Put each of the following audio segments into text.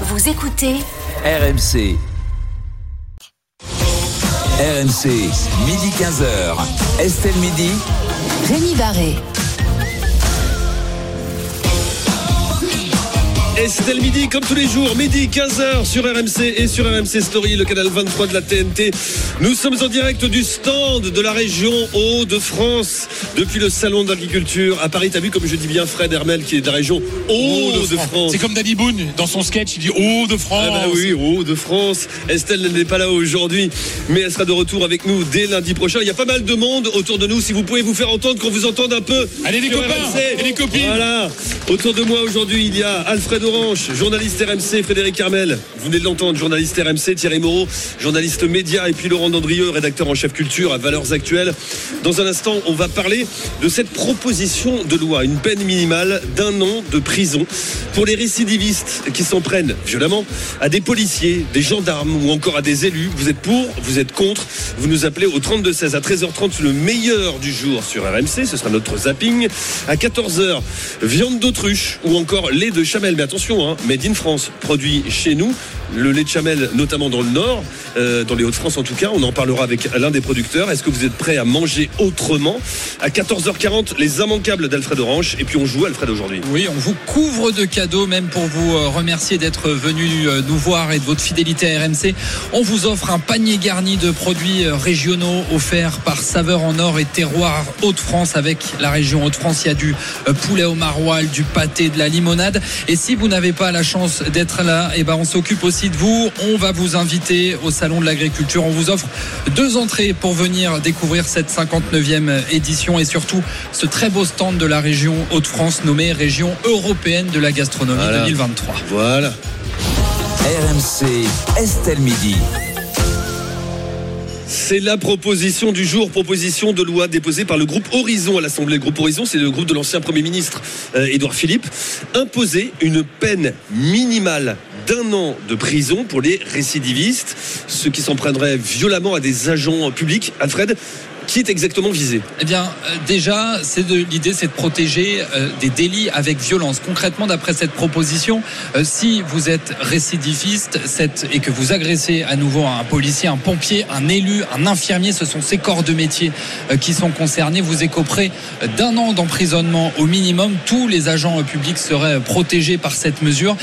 Vous écoutez RMC. RMC, midi 15h. Estelle Midi. Rémi Barré. Estelle Midi, comme tous les jours, midi 15h sur RMC et sur RMC Story, le canal 23 de la TNT. Nous sommes en direct du stand de la région Hauts-de-France depuis le salon d'agriculture à Paris. T'as vu comme je dis bien Fred Hermel qui est de la région Hauts-de-France. C'est comme Danny Boone dans son sketch, il dit Hauts-de-France. Ah bah oui, Hauts-de-France. Estelle n'est pas là aujourd'hui, mais elle sera de retour avec nous dès lundi prochain. Il y a pas mal de monde autour de nous. Si vous pouvez vous faire entendre, qu'on vous entende un peu. Allez les copains RMC. et les copines. Voilà. Autour de moi aujourd'hui, il y a Alfred Journaliste RMC, Frédéric Carmel, vous venez de l'entendre, journaliste RMC, Thierry Moreau, journaliste média, et puis Laurent Dandrieux, rédacteur en chef culture à Valeurs Actuelles. Dans un instant, on va parler de cette proposition de loi, une peine minimale d'un an de prison pour les récidivistes qui s'en prennent violemment à des policiers, des gendarmes ou encore à des élus. Vous êtes pour, vous êtes contre, vous nous appelez au 32-16 à 13h30, le meilleur du jour sur RMC, ce sera notre zapping. À 14h, viande d'autruche ou encore lait de chamel. Mais attention, hein, made in France, produit chez nous. Le lait de chamel, notamment dans le Nord, euh, dans les Hauts-de-France en tout cas. On en parlera avec l'un des producteurs. Est-ce que vous êtes prêts à manger autrement? À 14h40, les immanquables d'Alfred Orange. Et puis on joue Alfred aujourd'hui. Oui, on vous couvre de cadeaux, même pour vous euh, remercier d'être venu euh, nous voir et de votre fidélité à RMC. On vous offre un panier garni de produits régionaux offerts par Saveur en Or et Terroir Hauts-de-France. Avec la région Hauts-de-France, il y a du poulet au maroilles, du pâté, de la limonade. Et si vous n'avez pas la chance d'être là, eh ben on s'occupe aussi de vous. On va vous inviter au Salon de l'Agriculture. On vous offre deux entrées pour venir découvrir cette 59e édition et surtout ce très beau stand de la région Hauts-de-France nommé Région européenne de la gastronomie Voilà. 2023. Voilà. RMC, Estelle Midi. C'est la proposition du jour, proposition de loi déposée par le groupe Horizon à l'Assemblée. Le groupe Horizon, c'est le groupe de l'ancien Premier ministre euh, Édouard Philippe. Imposer une peine minimale d'un an de prison pour les récidivistes, ceux qui s'en violemment à des agents publics. Alfred, qui est exactement visé Eh bien, euh, déjà, c'est l'idée, c'est de protéger euh, des délits avec violence. Concrètement, d'après cette proposition, euh, si vous êtes récidiviste et que vous agressez à nouveau un policier, un pompier, un élu, un infirmier, ce sont ces corps de métier qui sont concernés. Vous écoperez d'un an d'emprisonnement au minimum. Tous les agents publics seraient protégés par cette mesure.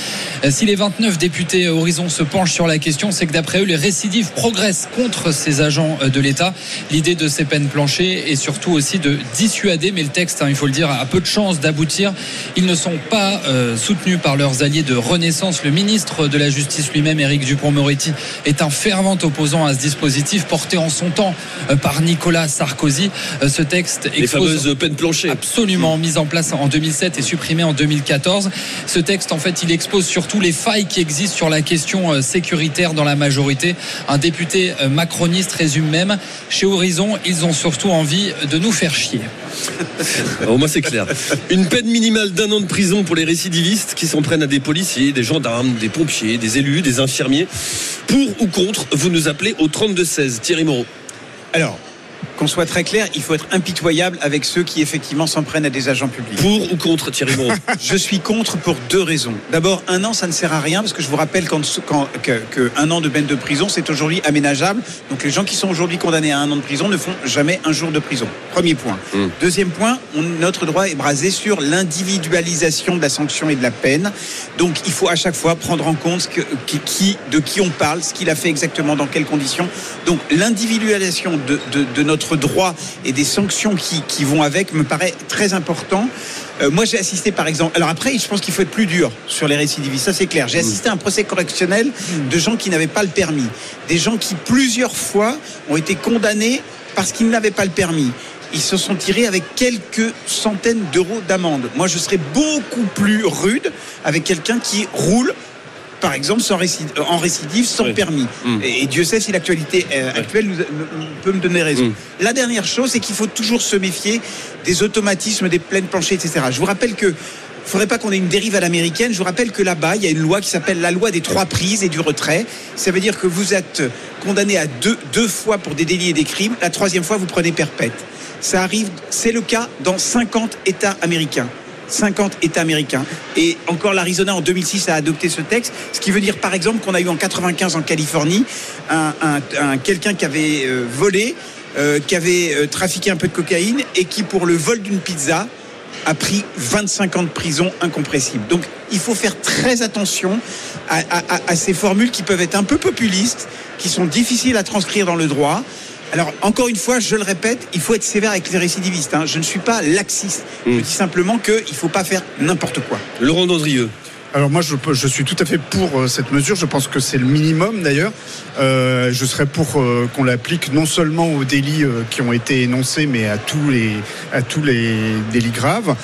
Si les 29 députés Horizon se penchent sur la question, c'est que d'après eux, les récidives progressent contre ces agents de l'État. L'idée de ces peines planchées est surtout aussi de dissuader, mais le texte, hein, il faut le dire, a peu de chances d'aboutir. Ils ne sont pas euh, soutenus par leurs alliés de Renaissance. Le ministre de la Justice lui-même, Éric Dupont-Moretti, est un fervent opposant à ce dispositif porté en son temps euh, par Nicolas Sarkozy. Euh, Ce texte Les expose fameuses peines planchées. absolument mise en place en 2007 et supprimée en 2014. Ce texte, en fait, il expose surtout les failles qui existent sur la question sécuritaire dans la majorité. Un député macroniste résume même chez Horizon, ils ont surtout envie de nous faire chier. Au moins c'est clair. Une peine minimale d'un an de prison pour les récidivistes qui s'en prennent à des policiers, des gendarmes, des pompiers, des élus, des infirmiers. Pour ou contre, vous nous appelez au 32-16. Thierry Moreau. Alors, qu'on soit très clair, il faut être impitoyable avec ceux qui effectivement s'en prennent à des agents publics. Pour ou contre Thierry Moreau Je suis contre pour deux raisons. D'abord, un an, ça ne sert à rien parce que je vous rappelle quand, quand- que, que un an de peine de prison, c'est aujourd'hui aménageable. Donc les gens qui sont aujourd'hui condamnés à un an de prison ne font jamais un jour de prison. Premier point. Mm. Deuxième point, on- notre droit est basé sur l'individualisation de la sanction et de la peine. Donc il faut à chaque fois prendre en compte ce que- qui, qui- de qui on parle, ce qu'il a fait exactement, dans quelles conditions. Donc l'individualisation de, de- de notre droit et des sanctions qui, qui vont avec me paraît très important. Euh, moi, j'ai assisté, par exemple. Alors après, je pense qu'il faut être plus dur sur les récidivistes. Ça, c'est clair. J'ai assisté à un procès correctionnel de gens qui n'avaient pas le permis, des gens qui plusieurs fois ont été condamnés parce qu'ils n'avaient pas le permis. Ils se sont tirés avec quelques centaines d'euros d'amende. Moi, je serais beaucoup plus rude avec quelqu'un qui roule par exemple, sans récid- euh, en récidive, sans Oui. permis. Mm. Et, Dieu sait si l'actualité euh, actuelle nous, peut me donner raison. Mm. La dernière chose, c'est qu'il faut toujours se méfier des automatismes, des pleines planchées, etc. Je vous rappelle que il faudrait pas qu'on ait une dérive à l'américaine. Je vous rappelle que là-bas, il y a une loi qui s'appelle la loi des trois prises et du retrait. Ça veut dire que vous êtes condamné à deux, deux fois pour des délits et des crimes. La troisième fois, vous prenez perpète. Ça arrive, c'est le cas dans 50 États américains. 50 États américains. Et encore l'Arizona en 2006 a adopté ce texte, ce qui veut dire par exemple qu'on a eu en 95 en Californie un, un- un- quelqu'un qui avait euh, volé, euh, qui avait euh, trafiqué un peu de cocaïne et qui pour le vol d'une pizza a pris 25 ans de prison incompressible. Donc il faut faire très attention à ces formules qui peuvent être un peu populistes, qui sont difficiles à transcrire dans le droit. Alors encore une fois, je le répète, il faut être sévère avec les récidivistes. hein. Je ne suis pas laxiste. Je dis simplement qu'il ne faut pas faire n'importe quoi. Laurent Dandrieux. Alors moi, je, peux- je suis tout à fait pour euh, cette mesure. Je pense que c'est le minimum d'ailleurs. Euh, je serais pour euh, qu'on l'applique non seulement aux délits euh, qui ont été énoncés, mais à tous les à tous les délits graves.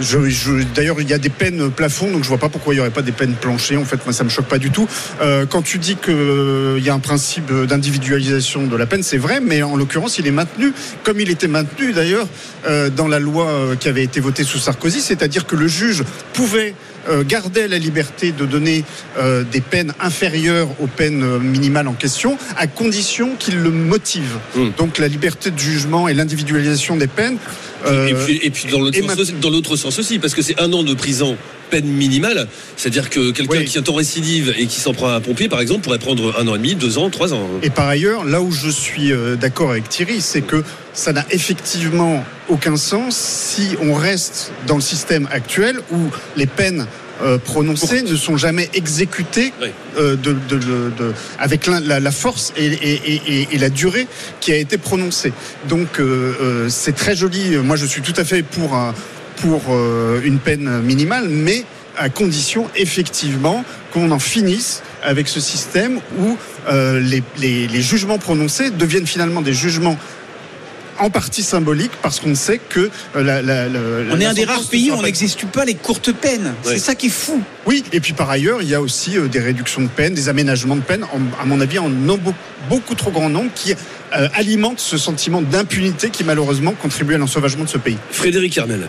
Euh, je, je- D'ailleurs, il y a des peines plafond, donc je vois pas pourquoi il y aurait pas des peines planchées. En fait, moi, ça me choque pas du tout. Euh, quand tu dis qu'il y a un principe d'individualisation de la peine, c'est vrai, mais en l'occurrence, il est maintenu, comme il était maintenu d'ailleurs euh, dans la loi euh, qui avait été votée sous Sarkozy, c'est-à-dire que le juge pouvait euh, garder la liberté de donner euh, des peines inférieures aux peines euh, minimales en question, à condition qu'il le motive. Mm. Donc la liberté de jugement et l'individualisation des peines. Euh, et puis, et puis dans l'autre sens, aussi- sens parce que c'est un an de prison peine minimale, c'est-à-dire que quelqu'un Oui. qui est en récidive et qui s'en prend à un pompier, par exemple, pourrait prendre un an et demi, deux ans, trois ans. Et par ailleurs, là où je suis euh, d'accord avec Thierry, c'est que ça n'a effectivement aucun sens si on reste dans le système actuel où les peines euh, prononcées ne sont jamais exécutées Oui. euh, de, de- de- avec la, la- force et, et- et- et- et la durée qui a été prononcée. Donc euh, euh, c'est très joli. Moi, je suis tout à fait pour, un- pour euh, une peine minimale, mais à condition effectivement qu'on en finisse avec ce système où euh, les, les- les jugements prononcés deviennent finalement des jugements en partie symboliques parce qu'on sait que euh, la, la- la- On est la un des rares pays où on n'exécute pas les courtes peines. Ouais. C'est ça qui est fou. Oui, et puis par ailleurs, il y a aussi euh, des réductions de peine, des aménagements de peine, en- à mon avis, en non- beau- beaucoup trop grand nombre, qui euh, alimentent ce sentiment d'impunité qui malheureusement contribue à l'ensauvagement de ce pays. Frédéric Hermel.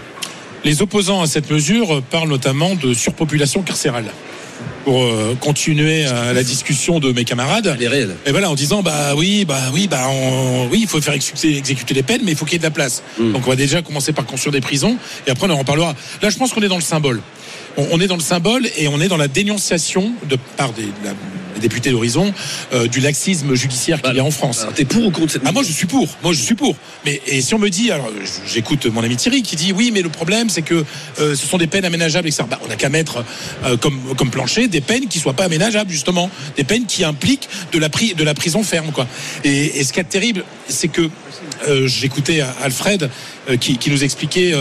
Les opposants à cette mesure parlent notamment de surpopulation carcérale. Pour euh, continuer à la discussion de mes camarades, Elle est réelle. et voilà en disant bah oui bah oui bah on- oui il faut faire exécuter, exécuter les peines mais il faut qu'il y ait de la place. Mm. Donc on va déjà commencer par construire des prisons et après on en reparlera. Là je pense qu'on est dans le symbole. On, on est dans le symbole et on est dans la dénonciation de par des, la- des députés d'Horizon euh, du laxisme judiciaire qu'il y a en France. Alors, t'es pour ou contre cette Ah moi je suis pour, moi je suis pour. Mais et si on me dit, alors j'écoute mon ami Thierry qui dit oui mais le problème c'est que euh, ce sont des peines aménageables etc. Bah, on n'a qu'à mettre euh, comme comme plancher des peines qui soient pas aménageables justement, des peines qui impliquent de la pri- de la prison ferme quoi. Et, et ce qui est terrible c'est que j'écoutais Alfred qui, qui nous expliquait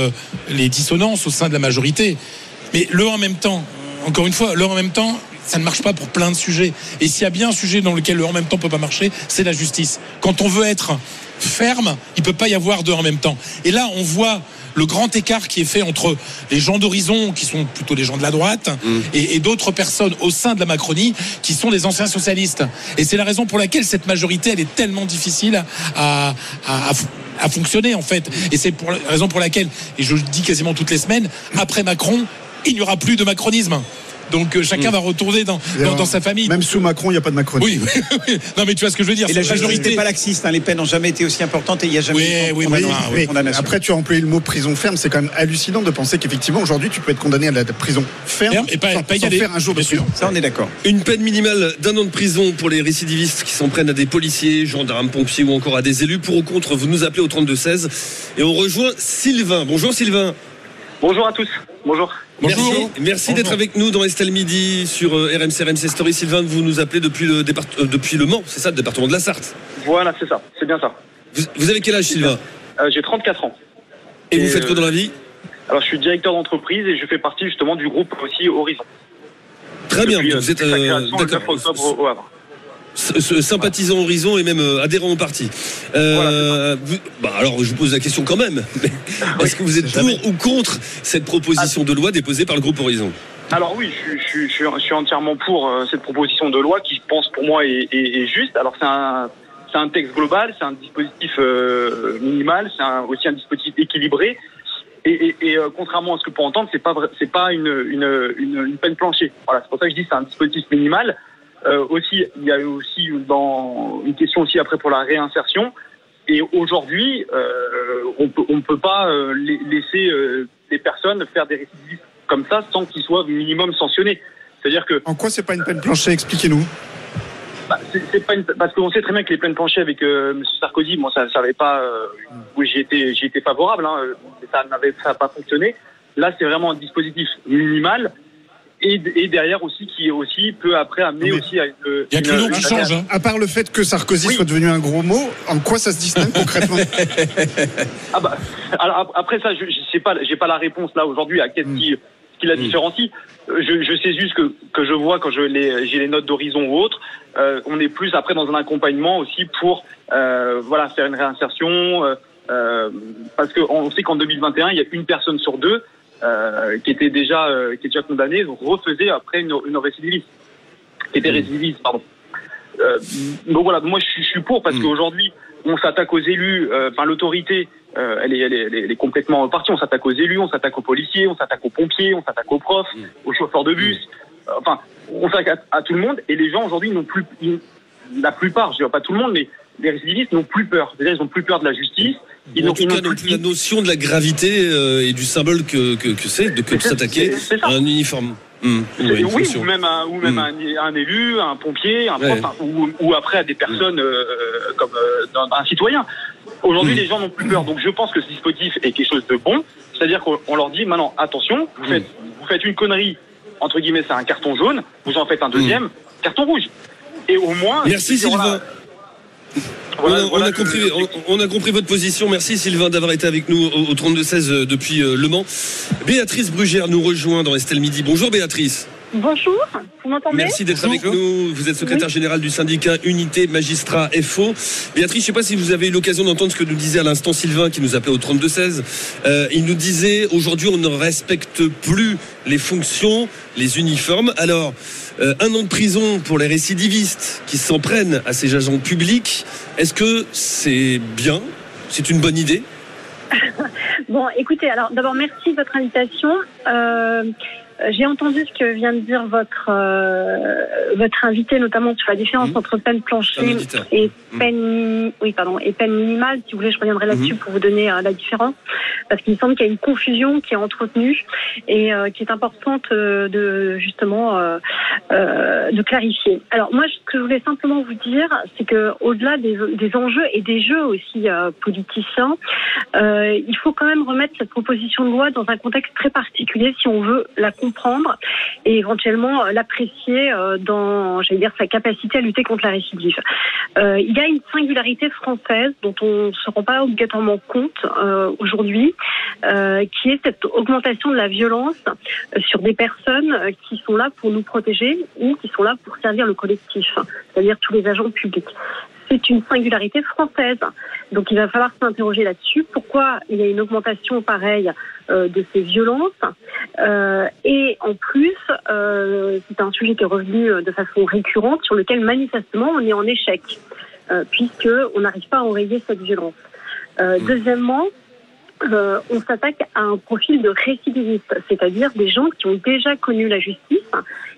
les dissonances au sein de la majorité. Mais le en même temps, encore une fois, le en même temps, ça ne marche pas pour plein de sujets. Et s'il y a bien un sujet dans lequel le en même temps peut pas marcher, c'est la justice. Quand on veut être ferme, il peut pas y avoir deux en même temps. Et là, on voit le grand écart qui est fait entre les gens d'horizon, qui sont plutôt les gens de la droite, et, et d'autres personnes au sein de la Macronie, qui sont les anciens socialistes. Et c'est la raison pour laquelle cette majorité, elle est tellement difficile à, à, à, à fonctionner, en fait. Et c'est pour la raison pour laquelle, et je le dis quasiment toutes les semaines, après Macron, il n'y aura plus de macronisme. Donc euh, chacun va retourner dans, dans, dans sa famille. Même sous Macron, il n'y a pas de Macron. Oui, oui, oui. Non, mais tu vois ce que je veux dire. Et la n'est pas laxiste. hein. Les peines n'ont jamais été aussi importantes et il n'y a jamais Oui, eu de oui, condamnation. après, tu as employé le mot prison ferme. C'est quand même hallucinant de penser qu'effectivement, aujourd'hui, tu peux être condamné à la prison ferme, Ferme et pas- sans, pas y sans aller. faire un jour de Bien sûr. prison. Ça, on est d'accord. Une peine minimale d'un an de prison pour les récidivistes qui s'en prennent à des policiers, gendarmes, pompiers ou encore à des élus. Pour ou contre, vous nous appelez au 32-16 et on rejoint Sylvain. Bonjour Sylvain. Bonjour à tous. Bonjour. Merci, Bonjour. merci d'être avec nous dans Estelle Midi sur euh, RMC RMC Story. Sylvain, vous nous appelez depuis le, départ, euh, depuis le Mans, c'est ça, le département de la Sarthe. Voilà, c'est ça. C'est bien ça. Vous, vous avez quel âge Sylvain Euh, J'ai 34 ans. Et vous faites quoi euh, dans la vie? Alors, je suis directeur d'entreprise et je fais partie justement du groupe aussi Horizon. Très bien, Depuis, euh, vous êtes euh, le 9 d'accord. octobre au, au Havre. Sympathisant Horizon et même euh, adhérent au parti. Euh, bah, alors je vous pose la question quand même. Est-ce que vous êtes pour ou contre cette proposition de loi déposée par le groupe Horizon? Alors oui, je, suis- je, suis- je, suis- je suis entièrement pour euh, cette proposition de loi qui, je pense, pour moi est, est- est juste. Alors c'est un, c'est un texte global, c'est un dispositif euh, minimal, c'est aussi un dispositif équilibré. Et, et- et, euh, contrairement à ce que pour entendre, c'est pas c'est pas une, une, une, une peine plancher. Voilà, c'est pour ça que je dis que c'est un dispositif minimal. Euh, aussi, il y a aussi dans une question aussi après pour la réinsertion. Et aujourd'hui, euh, on peut, on peut pas euh, la- laisser euh, des personnes faire des récidives comme ça sans qu'ils soient minimum sanctionnés. C'est-à-dire que En quoi c'est pas une peine planchée? Expliquez-nous. bah, c'est pas une- parce qu'on sait très bien que les peines planchées avec euh, M. Sarkozy, moi ça, ça avait pas, euh, oui j'y étais, j'y étais favorable, hein, ça n'avait, ça n'a pas fonctionné. Là, c'est vraiment un dispositif minimal et, et derrière aussi qui aussi peut après amener Mais- aussi à une. Il y a que une- le nom qui change. Hein. À part le fait que Sarkozy Oui. soit devenu un gros mot, en quoi ça se distingue concrètement Ah bah, alors ap- après ça, je, je sais pas, j'ai pas la réponse là aujourd'hui à qu'est-ce qui, ce qui la différencie. Euh, Je, je sais juste que, que je vois quand je les, j'ai les notes d'horizon ou autres, euh, on est plus après dans un accompagnement aussi pour euh, voilà faire une réinsertion. euh, euh, parce qu'on sait qu'en 2021, il y a une personne sur deux euh, qui était déjà euh, qui est déjà condamnée, donc refaisait après une, une récidiviste, qui était récidiviste, pardon. Euh, donc voilà, moi je suis, je suis pour parce qu'aujourd'hui on s'attaque aux élus, euh, enfin l'autorité, elle, est, elle, est, elle est- elle est complètement partie. On s'attaque aux élus, on s'attaque aux policiers, on s'attaque aux pompiers, on s'attaque aux profs, aux chauffeurs de bus. Enfin, on s'attaque à, à tout le monde et les gens aujourd'hui n'ont plus, ils- la plupart, je dirais pas tout le monde, mais les récidivistes n'ont plus peur. C'est-à-dire ils n'ont plus peur de la justice. Ils en tout cas, n'ont non plus plus la notion de la gravité euh, et du symbole que, que, que c'est de, que de C'est- s'attaquer à un uniforme. À une oui, fonction. ou même, un, ou même Mm. un, un élu, un pompier, un prof, Ouais. ou, ou après à des personnes euh, comme euh, un citoyen. Aujourd'hui, les gens n'ont plus peur. Donc, je pense que ce dispositif est quelque chose de bon. C'est-à-dire qu'on on leur dit maintenant, attention, vous faites, vous faites une connerie, entre guillemets, c'est un carton jaune, vous en faites un deuxième, carton rouge. Et au moins. Merci Sylvain. Voilà, On a, voilà, on voilà a le- compris, on, on a compris votre position. Merci Sylvain d'avoir été avec nous au, au 32-16 euh, depuis euh, Le Mans. Béatrice Brugère nous rejoint dans Estelle Midi. Bonjour Béatrice. Bonjour, vous m'entendez Merci d'être avec nous. Vous êtes secrétaire général du syndicat Unité Magistrat FO. Béatrice, je ne sais pas si vous avez eu l'occasion d'entendre ce que nous disait à l'instant Sylvain qui nous appelait au 32-16. Euh, il nous disait aujourd'hui on ne respecte plus les fonctions, les uniformes. Alors, euh, un an de prison pour les récidivistes qui s'en prennent à ces agents publics, est-ce que c'est bien? C'est une bonne idée? Bon, écoutez, alors d'abord merci de votre invitation. Euh, J'ai entendu ce que vient de dire votre euh, votre invité, notamment sur la différence Mhm. entre peine planchée et Mhm. peine oui pardon et peine minimale. Si vous voulez, je reviendrai là-dessus Mhm. pour vous donner euh, la différence, parce qu'il me semble qu'il y a une confusion qui est entretenue et euh, qui est importante euh, de justement euh, euh, de clarifier. Alors moi, ce que je voulais simplement vous dire, c'est que au-delà des, des enjeux et des jeux aussi euh, politiciens, euh, il faut quand même remettre cette proposition de loi dans un contexte très particulier si on veut la comprendre et éventuellement euh, l'apprécier euh, dans, j'allais dire, sa capacité à lutter contre la récidive. Euh, il y a une singularité française dont on ne se rend pas obligatoirement compte aujourd'hui, qui est cette augmentation de la violence sur des personnes qui sont là pour nous protéger ou qui sont là pour servir le collectif, c'est-à-dire tous les agents publics. C'est une singularité française. Donc il va falloir s'interroger là-dessus. Pourquoi il y a une augmentation pareille euh, de ces violences? Euh, Et en plus, euh, c'est un sujet qui est revenu euh, de façon récurrente sur lequel manifestement on est en échec, euh, puisque on n'arrive pas à enrayer cette violence. Euh, Deuxièmement, euh, on s'attaque à un profil de récidiviste, c'est-à-dire des gens qui ont déjà connu la justice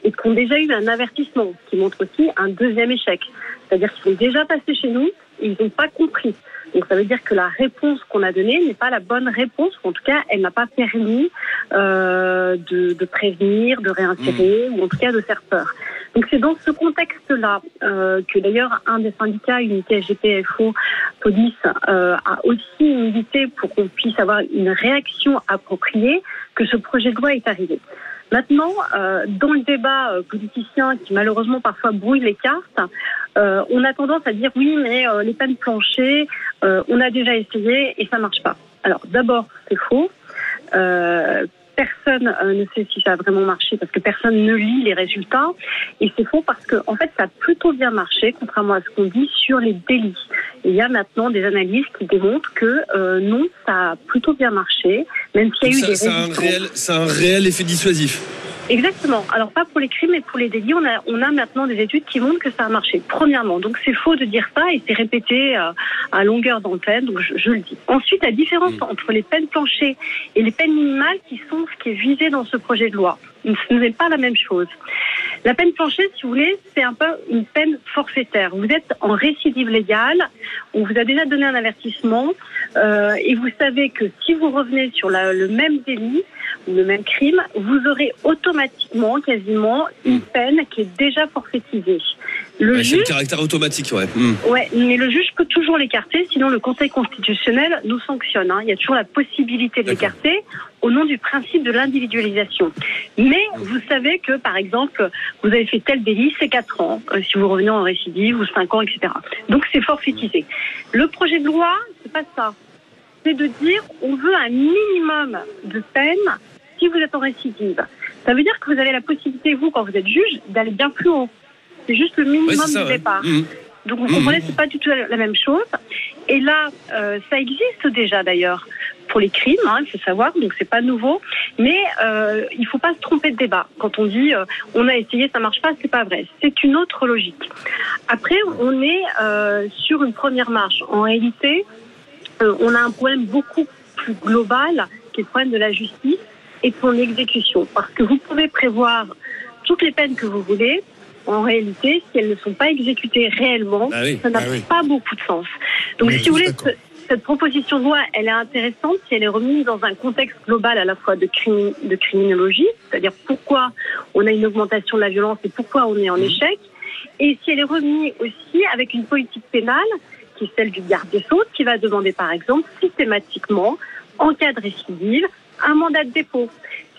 et qui ont déjà eu un avertissement, qui montre aussi un deuxième échec. C'est-à-dire qu'ils sont déjà passés chez nous et ils n'ont pas compris. Donc ça veut dire que la réponse qu'on a donnée n'est pas la bonne réponse, ou en tout cas elle n'a pas permis euh, de, de prévenir, de réinsérer, ou en tout cas de faire peur. Donc c'est dans ce contexte-là euh, que d'ailleurs un des syndicats, Unité SGPFO Police, euh, a aussi milité pour qu'on puisse avoir une réaction appropriée que ce projet de loi est arrivé. Maintenant, euh, dans le débat euh, politicien qui malheureusement parfois brouille les cartes, euh, on a tendance à dire oui, mais euh, les peines planchées, on a déjà essayé et ça marche pas. Alors d'abord, c'est faux. Personne euh, ne sait si ça a vraiment marché parce que personne ne lit les résultats. Et c'est faux parce que en fait, ça a plutôt bien marché, contrairement à ce qu'on dit sur les délits. Et il y a maintenant des analyses qui démontrent que euh, non, ça a plutôt bien marché, même s'il y a eu ça, des ça a un résistances. réel, ça a un réel effet dissuasif. Exactement. Alors pas pour les crimes, mais pour les délits, on a, on a maintenant des études qui montrent que ça a marché. Premièrement, donc c'est faux de dire ça et c'est répété euh, à longueur d'antenne, donc je, je le dis. Ensuite, la différence entre les peines planchées et les peines minimales qui sont ce qui est visé dans ce projet de loi. Ce n'est pas la même chose. La peine plancher, si vous voulez, c'est un peu une peine forfaitaire. Vous êtes en récidive légale, on vous a déjà donné un avertissement, euh, et vous savez que si vous revenez sur la- le même délit ou le même crime, vous aurez automatiquement, quasiment, une peine qui est déjà forfaitisée. Le Ouais, c'est le juge caractère automatique, ouais. Hmm. Ouais, mais le juge peut toujours l'écarter, sinon le Conseil constitutionnel nous sanctionne. hein. Il y a toujours la possibilité de l'écarter au nom du principe de l'individualisation. Mais vous savez que, par exemple, vous avez fait tel délit, c'est 4 ans, euh, si vous revenez en récidive, ou 5 ans, etc. Donc c'est forfaitisé. Le projet de loi, c'est pas ça. C'est de dire, on veut un minimum de peine si vous êtes en récidive. Ça veut dire que vous avez la possibilité, vous, quand vous êtes juge, d'aller bien plus haut. C'est juste le minimum Ouais, ça, du ouais. départ. Hmm. Donc vous comprenez, c'est pas du tout la même chose. Et là, euh, ça existe déjà d'ailleurs pour les crimes, hein, il faut savoir, donc c'est pas nouveau. Mais euh, il faut pas se tromper de débat. Quand on dit euh, on a essayé, ça marche pas, c'est pas vrai. C'est une autre logique. Après, on est euh, sur une première marche. En réalité, on a un problème beaucoup plus global, qui est le problème de la justice et de son exécution. Parce que vous pouvez prévoir toutes les peines que vous voulez. En réalité, si elles ne sont pas exécutées réellement, Ah oui. ça n'a Ah oui. pas beaucoup de sens. Donc, si vous voulez, cette proposition de loi, elle est intéressante si elle est remise dans un contexte global à la fois de, crimi- de criminologie, c'est-à-dire pourquoi on a une augmentation de la violence et pourquoi on est en échec, et si elle est remise aussi avec une politique pénale qui est celle du garde des Sceaux, qui va demander par exemple systématiquement, en cas de récidive, un mandat de dépôt.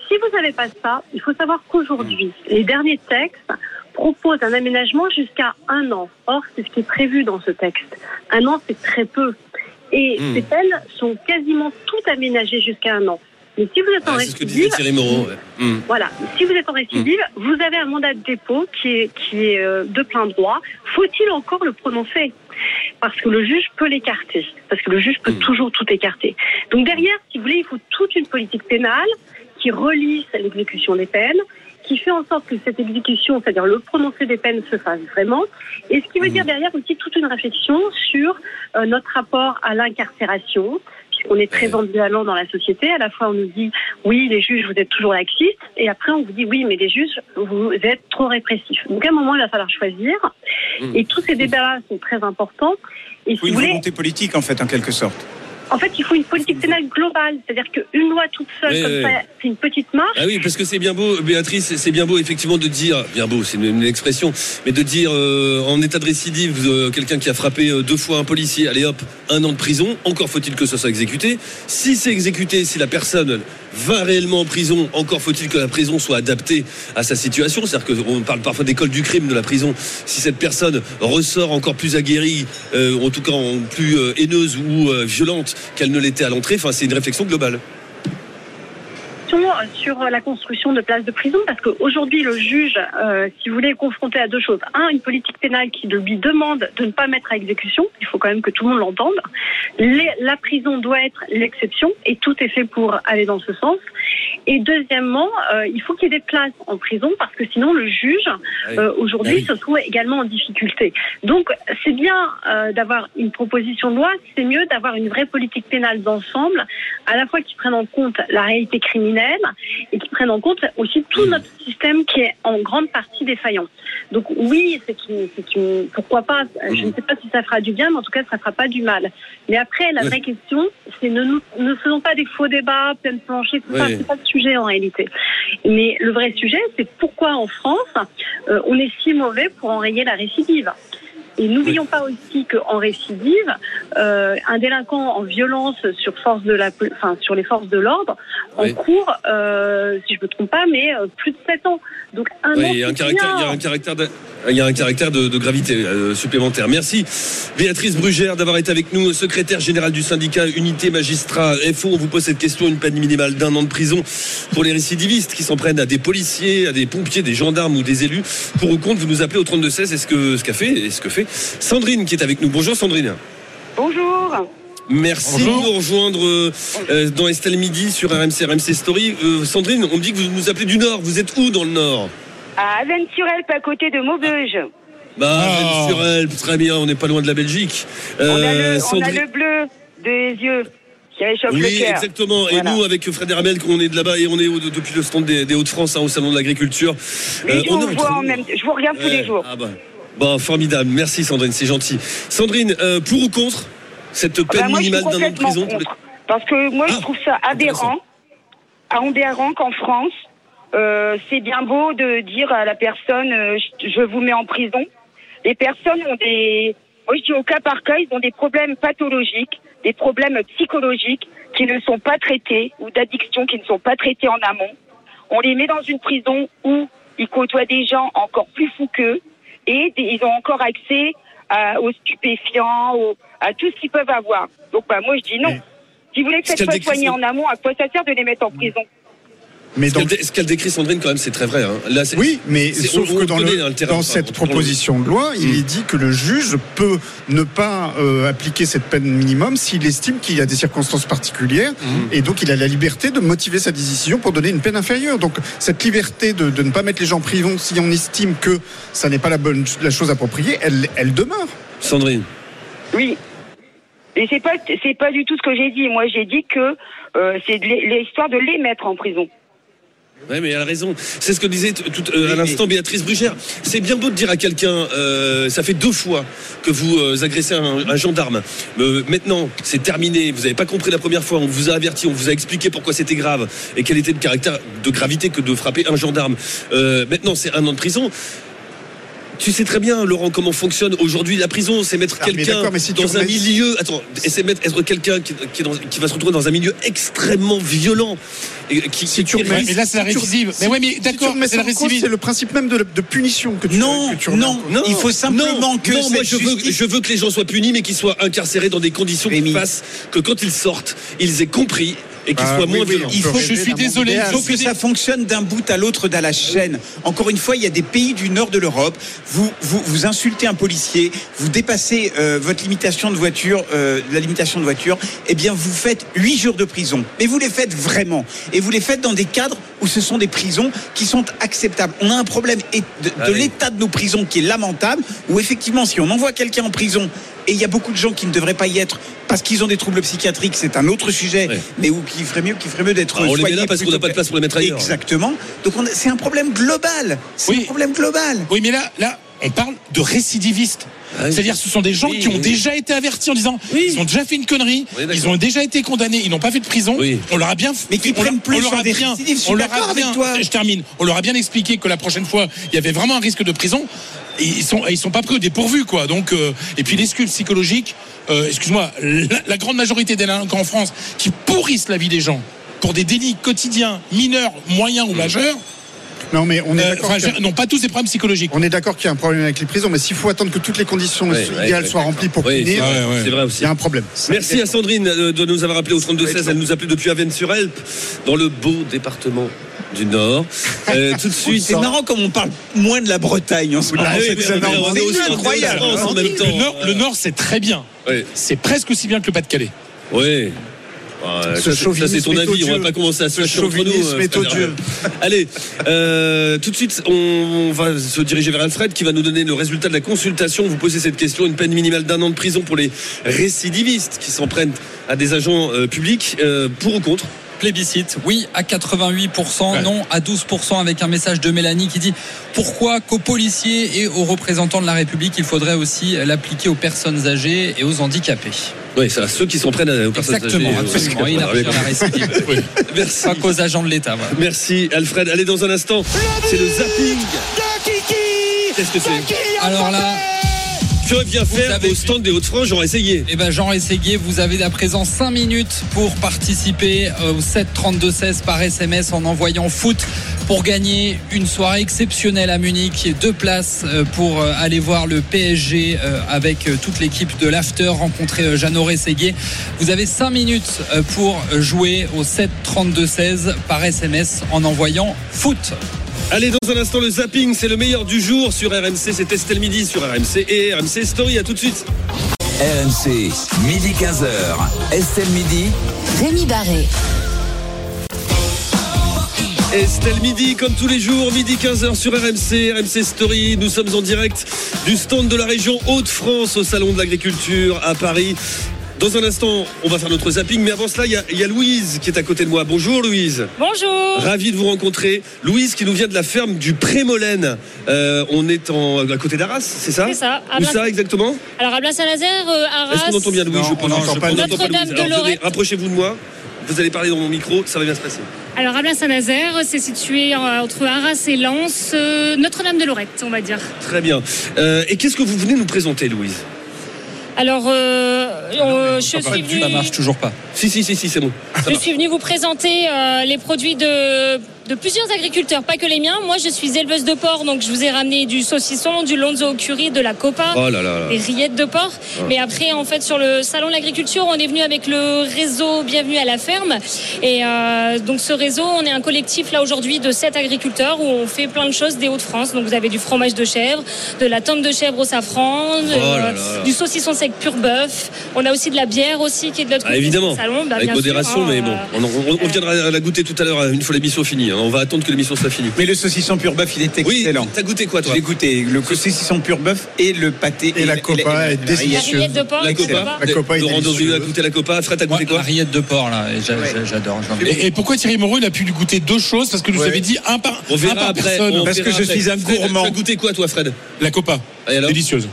Si vous n'avez pas ça, il faut savoir qu'aujourd'hui, les derniers textes proposent un aménagement jusqu'à un an. Or, c'est ce qui est prévu dans ce texte. Un an, c'est très peu. Et Hmm. ces peines sont quasiment toutes aménagées jusqu'à un an. Mais si vous êtes en Ah, c'est ce que récidive, Thierry Moreau. ouais. Hmm. voilà. Si vous êtes en récidive, vous avez un mandat de dépôt qui est, qui est euh, de plein droit. Faut-il encore le prononcer? Parce que le juge peut l'écarter. Parce que le juge peut toujours tout écarter. Donc derrière, si vous voulez, il faut toute une politique pénale qui relise l'exécution des peines, qui fait en sorte que cette exécution, c'est-à-dire le prononcé des peines, se fasse vraiment. Et ce qui veut dire derrière aussi toute une réflexion sur euh, notre rapport à l'incarcération, puisqu'on est très ambivalent dans la société. À la fois, on nous dit oui, les juges, vous êtes toujours laxistes, et après, on vous dit oui, mais les juges, vous êtes trop répressifs. Donc, à un moment, il va falloir choisir. Mm. Et tous ces débats-là sont très importants. Et si une vous voulez, volonté politique, en fait, en quelque sorte. En fait, il faut une politique pénale globale. C'est-à-dire qu'une loi toute seule, comme ça, c'est une petite marche. Ah oui, parce que c'est bien beau, Béatrice, c'est bien beau effectivement de dire, bien beau, c'est une, une expression, mais de dire euh, en état de récidive, euh, quelqu'un qui a frappé euh, deux fois un policier, allez hop, un an de prison, encore faut-il que ça soit exécuté. Si c'est exécuté, si la personne va réellement en prison, encore faut-il que la prison soit adaptée à sa situation. C'est-à-dire qu'on parle parfois d'école du crime de la prison. Si cette personne ressort encore plus aguerrie, euh, en tout cas plus euh, haineuse ou euh, violente qu'elle ne l'était à l'entrée, enfin c'est une réflexion globale. Sur la construction de places de prison parce qu'aujourd'hui le juge, euh, si vous voulez, est confronté à deux choses. Un, une politique pénale qui lui demande de ne pas mettre à exécution. Il faut quand même que tout le monde l'entende. La prison doit être l'exception et tout est fait pour aller dans ce sens. Et deuxièmement, euh, il faut qu'il y ait des places en prison parce que sinon le juge oui. euh, aujourd'hui Ah oui. se trouve également en difficulté. Donc c'est bien euh, d'avoir une proposition de loi, c'est mieux d'avoir une vraie politique pénale d'ensemble, à la fois qui prenne en compte la réalité criminelle et qui prenne en compte aussi tout Mmh. notre système qui est en grande partie défaillant. Donc oui, c'est une, pourquoi pas. Je Mmh. ne sais pas si ça fera du bien, mais en tout cas, ça fera pas du mal. Mais après, la vraie question, c'est ne nous ne faisons pas des faux débats, plein de plancher, tout ça. Sujet en réalité. Mais le vrai sujet, c'est pourquoi en France, euh, on est si mauvais pour enrayer la récidive. Et n'oublions pas aussi qu'en récidive, euh, un délinquant en violence sur force de la, enfin sur les forces de l'ordre, en Oui. cours, euh, si je me trompe pas, mais plus de 7 ans. Donc un Oui, il y a un caractère, il y a un caractère de, il y a un caractère de, de gravité euh, supplémentaire. Merci Béatrice Brugère d'avoir été avec nous, secrétaire générale du syndicat Unité Magistrat FO. On vous pose cette question, une peine minimale d'un an de prison pour les récidivistes qui s'en prennent à des policiers, à des pompiers, des gendarmes ou des élus. Pour ou contre, vous nous appelez au 3216. Est-ce que ce qu'a fait, est-ce que fait Sandrine qui est avec nous. Bonjour Sandrine. Bonjour. Merci Bonjour. de nous rejoindre euh, euh, dans Estelle Midi sur RMC, RMC Story. Euh, Sandrine, on me dit que vous nous appelez du Nord. Vous êtes où dans le Nord? À Avennes-sur-Elpe, à côté de Maubeuge. Bah, Ah. sur elle, très bien, on n'est pas loin de la Belgique. on, a le, on a Sandrine- le bleu des yeux. qui réchauffe Oui, le cœur. exactement. Et Voilà. nous, avec Fred Hermel, on est de là-bas et on est au- depuis le stand des, des Hauts-de-France, hein, au Salon de l'Agriculture. Mais Euh, je on vous vois en même je vous regarde tous les jours. Ah bah. Bon, formidable. Merci Sandrine, c'est gentil. Sandrine, euh, pour ou contre? Cette Ah peine bah, moi, suis minimale d'un an de prison contre. Parce que moi, Ah, je trouve ça aberrant, aberrant qu'en France, euh, c'est bien beau de dire à la personne, euh, je, vous mets en prison. Les personnes ont des, moi je dis au cas par cas, ils ont des problèmes pathologiques, des problèmes psychologiques qui ne sont pas traités ou d'addiction qui ne sont pas traités en amont. On les met dans une prison où ils côtoient des gens encore plus fous qu'eux et des- ils ont encore accès à- aux stupéfiants, aux- à tout ce qu'ils peuvent avoir. Donc bah, moi je dis non. Si vous qu'elle pas décrit, soigner c'est- en amont, à quoi ça sert de les mettre en prison Mais Ce qu'elle décrit, Sandrine, quand même, c'est très vrai. hein. Là, Oui, mais sauf on- que dans, connaît, le- le terrain, dans enfin, cette on- proposition de loi, il Mm. est dit que le juge peut ne pas euh, appliquer cette peine minimum s'il estime qu'il y a des circonstances particulières Mm. et donc il a la liberté de motiver sa décision pour donner une peine inférieure. Donc cette liberté de, de ne pas mettre les gens en prison si on estime que ça n'est pas la bonne la chose appropriée, elle, elle demeure. Sandrine. Oui. Et c'est pas c'est pas du tout ce que j'ai dit. Moi j'ai dit que euh, c'est l'histoire de les mettre en prison. Oui, mais elle a raison. C'est ce que disait tout, euh, à l'instant Béatrice Brugère. C'est bien beau de dire à quelqu'un, euh, ça fait deux fois que vous euh, agressez un, un gendarme. Euh, maintenant, c'est terminé. Vous n'avez pas compris la première fois. On vous a averti, on vous a expliqué pourquoi c'était grave et quel était le caractère de gravité que de frapper un gendarme. Euh, maintenant, c'est un an de prison. Tu sais très bien, Laurent, comment fonctionne aujourd'hui la prison. C'est mettre Ah, quelqu'un si dans un milieu. Attends, et c'est mettre être quelqu'un qui, qui va se retrouver dans un milieu extrêmement violent. Et qui, Si tu qui remets- Ouais, mais là, c'est la si récidive. si- Mais ouais, mais si d'accord, remets c'est la récidive. C'est le principe même de, la- de punition que tu Non, que tu remets en non, cause. il faut simplement non, que non, moi je veux, je veux que les gens soient punis, mais qu'ils soient incarcérés dans des conditions qui fassent que quand ils sortent, ils aient compris et qu'ils Ah, oui, moins oui, on Il faut- je suis désolé. Il faut que ça fonctionne d'un bout à l'autre de la chaîne. Encore une fois, il y a des pays du nord de l'Europe. Vous, vous, vous insultez un policier, vous dépassez euh, votre limitation de voiture, euh, la limitation de voiture. Eh bien, vous faites huit jours de prison. Mais vous les faites vraiment. Et vous les faites dans des cadres où ce sont des prisons qui sont acceptables. On a un problème de, l'état de nos prisons qui est lamentable. Où effectivement, si on envoie quelqu'un en prison et il y a beaucoup de gens qui ne devraient pas y être parce qu'ils ont des troubles psychiatriques, c'est un autre sujet. Ouais. Mais où qui ferait mieux, qui ferait mieux d'être Ah, on les met là parce qu'on n'a pas de place pour les mettre ailleurs. Exactement. Donc c'est un problème global. C'est Oui. un problème global. Oui, mais là, là, on parle de récidivistes. Ah oui. C'est-à-dire, ce sont des gens Oui, qui ont oui. déjà été avertis en disant, ils ont déjà fait une connerie, ils ont déjà été condamnés, ils n'ont pas fait de prison. Oui. On leur a bien, Mais qui prennent plus on leur a bien, on leur a bien, je termine. On leur a bien expliqué que la prochaine fois, il y avait vraiment un risque de prison. Ils sont, sont pas pris au dépourvu, quoi. Donc, euh, et puis les sculptes psychologiques, euh, excuse-moi, la, la grande majorité des délinquants en France qui pourrissent la vie des gens pour des délits quotidiens, mineurs, moyens ou majeurs, Non, mais on est euh, enfin, pas tous des problèmes psychologiques. On est d'accord qu'il y a un problème avec les prisons, mais s'il faut attendre que toutes les conditions idéales ouais, soient remplies pour Oui, punir, c'est vrai, il y a un problème. Merci à Sandrine euh, de nous avoir appelé au 32-16. Elle nous appelait depuis Avennes-sur-Helpe, dans le beau département du Nord. Euh, tout de suite. C'est marrant comme on parle moins de la Bretagne en ce moment. Ah oui, C'est incroyable. Le Nord, c'est très bien. Oui. C'est presque aussi bien que le Pas-de-Calais. Oui. Ce ça, c'est- ton avis, on va pas commencer à se Ce fâcher entre nous. chauvinisme euh. Allez, euh, tout de suite, on va se diriger vers Alfred qui va nous donner le résultat de la consultation. Vous posez cette question, une peine minimale d'un an de prison pour les récidivistes qui s'en prennent à des agents euh, publics, pour ou contre Plébiscite, oui à 88%, non à 12% avec un message de Mélanie qui dit pourquoi qu'aux policiers et aux représentants de la République, il faudrait aussi l'appliquer aux personnes âgées et aux handicapés? Oui, c'est à ceux qui s'en prennent à- aux personnes Exactement, âgées, absolument. Il a avec- la récidive. Merci. Pas qu'aux agents de l'État. voilà. Merci Alfred. Allez dans un instant, c'est le zapping. Qu'est-ce que c'est Alors là, Vient faire avez au stand des Hauts-de-France J'aurais essayé. eh ben Jean Rességuier, vous avez à présent 5 minutes pour participer euh, au 7 32 16 par SMS en envoyant foot pour gagner une soirée exceptionnelle à Munich, deux places euh, pour euh, aller voir le PSG avec toute l'équipe de l'After, rencontrer Jeannot Rességuier. Vous avez 5 minutes pour jouer au 7 32 16 par SMS en envoyant foot. Allez, dans un instant, le zapping, c'est le meilleur du jour sur RMC. C'est Estelle Midi sur RMC et RMC Story. À tout de suite. RMC, midi 15h. Estelle Midi. Rémi Barré. Estelle Midi, comme tous les jours, midi 15h sur RMC, RMC Story. Nous sommes en direct du stand de la région Hauts-de-France au Salon de l'Agriculture à Paris. Dans un instant, on va faire notre zapping, mais avant cela, il y a- il y, a Louise qui est à côté de moi. Bonjour Louise. Bonjour. Ravi de vous rencontrer. Louise qui nous vient de la ferme du Prémolène. Euh, on est en, à côté d'Arras, c'est ça C'est ça, Où Blas- ça exactement Alors à Blas-Saint-Nazaire, euh, Arras. Est-ce qu'on entend bien Louise Non, Je on pense. n'entend pas Notre-Dame Louise. de Alors, venez, Lorette. Rapprochez-vous de moi. Vous allez parler dans mon micro, ça va bien se passer. Alors à Blas-Saint-Nazaire, c'est situé euh, entre Arras et Lens, euh, Notre-Dame de Lorette, on va dire. Très bien. Euh, et qu'est-ce que vous venez nous présenter, Louise? Alors euh, euh, je suis Ça venue. marche toujours pas. Si, si, si, si, c'est bon. Ça Je va. suis venue vous présenter euh, les produits de, de plusieurs agriculteurs, pas que les miens. Moi, je suis éleveuse de porc, donc je vous ai ramené du saucisson, du lonzo au curry, de la copa. Oh là là là. des rillettes de porc. Mais après, en fait, sur le salon de l'agriculture, on est venu avec le réseau Bienvenue à la ferme. Et euh, donc, ce réseau, on est un collectif là aujourd'hui de sept agriculteurs où on fait plein de choses des Hauts-de-France. Donc, vous avez du fromage de chèvre, de la tome de chèvre au safran, Oh là. du saucisson sec pur bœuf. On a aussi de la bière aussi qui est de l'autre Ah, côté évidemment, du salon. Bah, avec sûr, modération, hein, mais bon, euh, on, on- on viendra la goûter tout à l'heure une fois l'émission finie. Hein. On va attendre que l'émission soit finie. Mais le saucisson pur bœuf, il est Oui, excellent. t'as goûté quoi, toi l'ai goûté. Le saucisson pur bœuf et le pâté. Et la copa la- est la- La délicieuse. rillette de porc, La copa, La copa est Laurent a goûté la copa. Fred, t'as goûté la quoi rillette de porc, là, j'adore. Et, pourquoi Thierry Moreau il a pu lui goûter deux choses? Parce que nous Ouais. avez dit un par, On un verra par après. Parce que je suis un gourmand. Tu as goûté quoi, toi, Fred? La copa, délicieuse.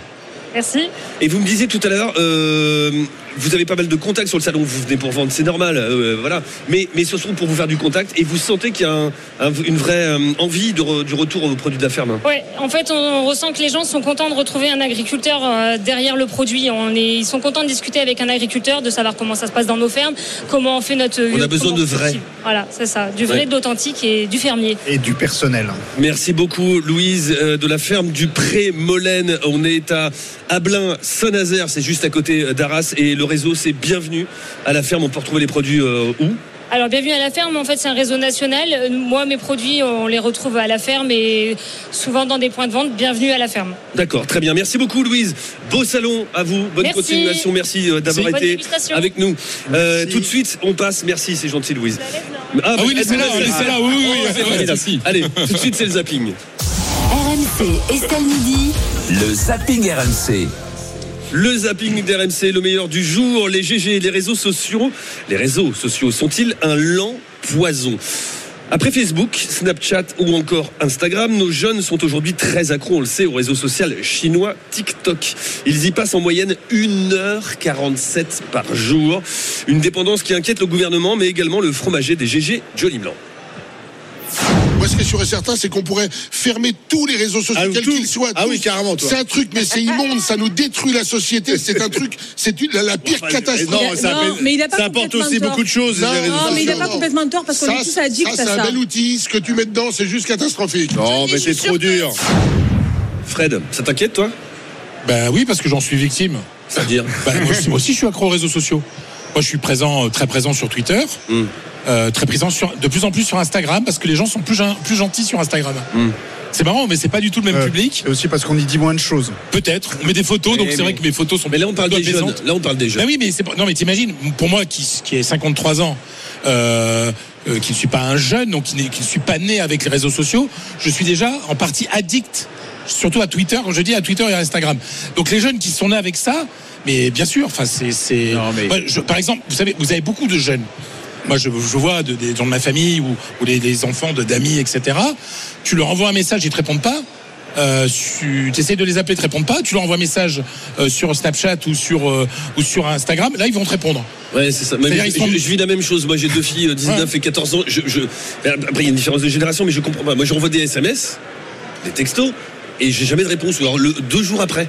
Merci. Et vous me disiez tout à l'heure, euh, vous avez pas mal de contacts sur le salon, vous venez pour vendre, c'est normal, euh, voilà. Mais, mais ce sont pour vous faire du contact et vous sentez qu'il y a un- un- une vraie euh, envie de re- du retour aux produits de la ferme. Ouais, en fait, on ressent que les gens sont contents de retrouver un agriculteur euh, derrière le produit. On est, ils sont contents de discuter avec un agriculteur, de savoir comment ça se passe dans nos fermes, comment on fait notre. On a besoin de vrai. Voilà, c'est ça, du vrai, Ouais. d'authentique et du fermier. Et du personnel. Merci beaucoup, Louise, euh, de la ferme du Pré-Molène. On est à Ablin, Saint-Nazaire, c'est juste à côté euh, d'Arras. Et le réseau, c'est bienvenu à la ferme. On peut retrouver les produits euh, où? Alors, bienvenue à la ferme. En fait, c'est un réseau national. Moi, mes produits, on les retrouve à la ferme et souvent dans des points de vente. Bienvenue à la ferme. D'accord, très bien. Merci beaucoup, Louise. Beau salon à vous. Bonne Merci. continuation. Merci euh, d'avoir été avec nous. Euh, tout de suite, on passe. Merci, c'est gentil, Louise. Ah, Ah oui, laissez-la, laissez- laissez-la, oui, oui, Oh, oui. c'est si. Allez, tout de suite, c'est le zapping. RMC Estelle Midi. Le zapping RMC. Le zapping d'RMC, le meilleur du jour. Les GG, les réseaux sociaux. Les réseaux sociaux sont-ils un lent poison? Après Facebook, Snapchat ou encore Instagram, nos jeunes sont aujourd'hui très accros, on le sait, au réseau social chinois TikTok. Ils y passent en moyenne 1h47 par jour. Une dépendance qui inquiète le gouvernement, mais également le fromager des GG, Johnny Blanc. Moi, ce qui est sûr et certain, c'est qu'on pourrait fermer tous les réseaux sociaux, Ah, quels qu'ils soient. Ah tous. oui, carrément, toi. C'est un truc, mais c'est immonde, ça nous détruit la société. C'est un truc, c'est une- la, la pire Enfin, catastrophe. Non, ça, Non, mais il a pas ça apporte aussi tort. beaucoup de choses. Non, les réseaux Non, mais il n'a pas complètement tort parce qu'on est tous addicts ça, à c'est ça. un bel outil. Ce que tu mets dedans, c'est juste catastrophique. Non, mais c'est trop dur. Fred, ça t'inquiète toi? Ben oui, parce que j'en suis victime. C'est-à-dire? Ben, moi, aussi, je suis accro aux réseaux sociaux. Moi, je suis présent, euh, très présent sur Twitter, Mm. Euh, très présent sur, de plus en plus sur Instagram, parce que les gens sont plus, plus gentils sur Instagram. Mm. C'est marrant, mais c'est pas du tout le même Euh, public. Et aussi parce qu'on y dit moins de choses. Peut-être. On met des photos, donc Mais- c'est vrai que mes photos sont. Mais là, on parle des jeunes. Là, on parle des jeunes. Ben oui, mais c'est pas- non, mais t'imagines, pour moi qui, qui ai 53 ans, euh, euh, qui ne suis pas un jeune, donc qui, ne suis pas né avec les réseaux sociaux, je suis déjà en partie addict, surtout à Twitter, quand je dis à Twitter et à Instagram. Donc les jeunes qui sont nés avec ça, mais bien sûr, enfin c'est, mais- par exemple, vous savez, vous avez beaucoup de jeunes. Moi, je, je vois de- des gens de ma famille ou, ou les, les enfants d'amis, etc. Tu leur envoies un message, ils te répondent pas. Euh, tu essaies de les appeler, ils te répondent pas. Tu leur envoies un message euh, sur Snapchat ou sur euh, ou sur Instagram. Là, ils vont te répondre. Ouais, c'est ça. Je, sont- je- je vis la même chose. Moi, j'ai deux filles, euh, 19 et 14 ans. Je, je- Après, il y a une différence de génération, mais je comprends pas. Moi, j'envoie des SMS, des textos, et j'ai jamais de réponse. Ou alors, le, deux jours après.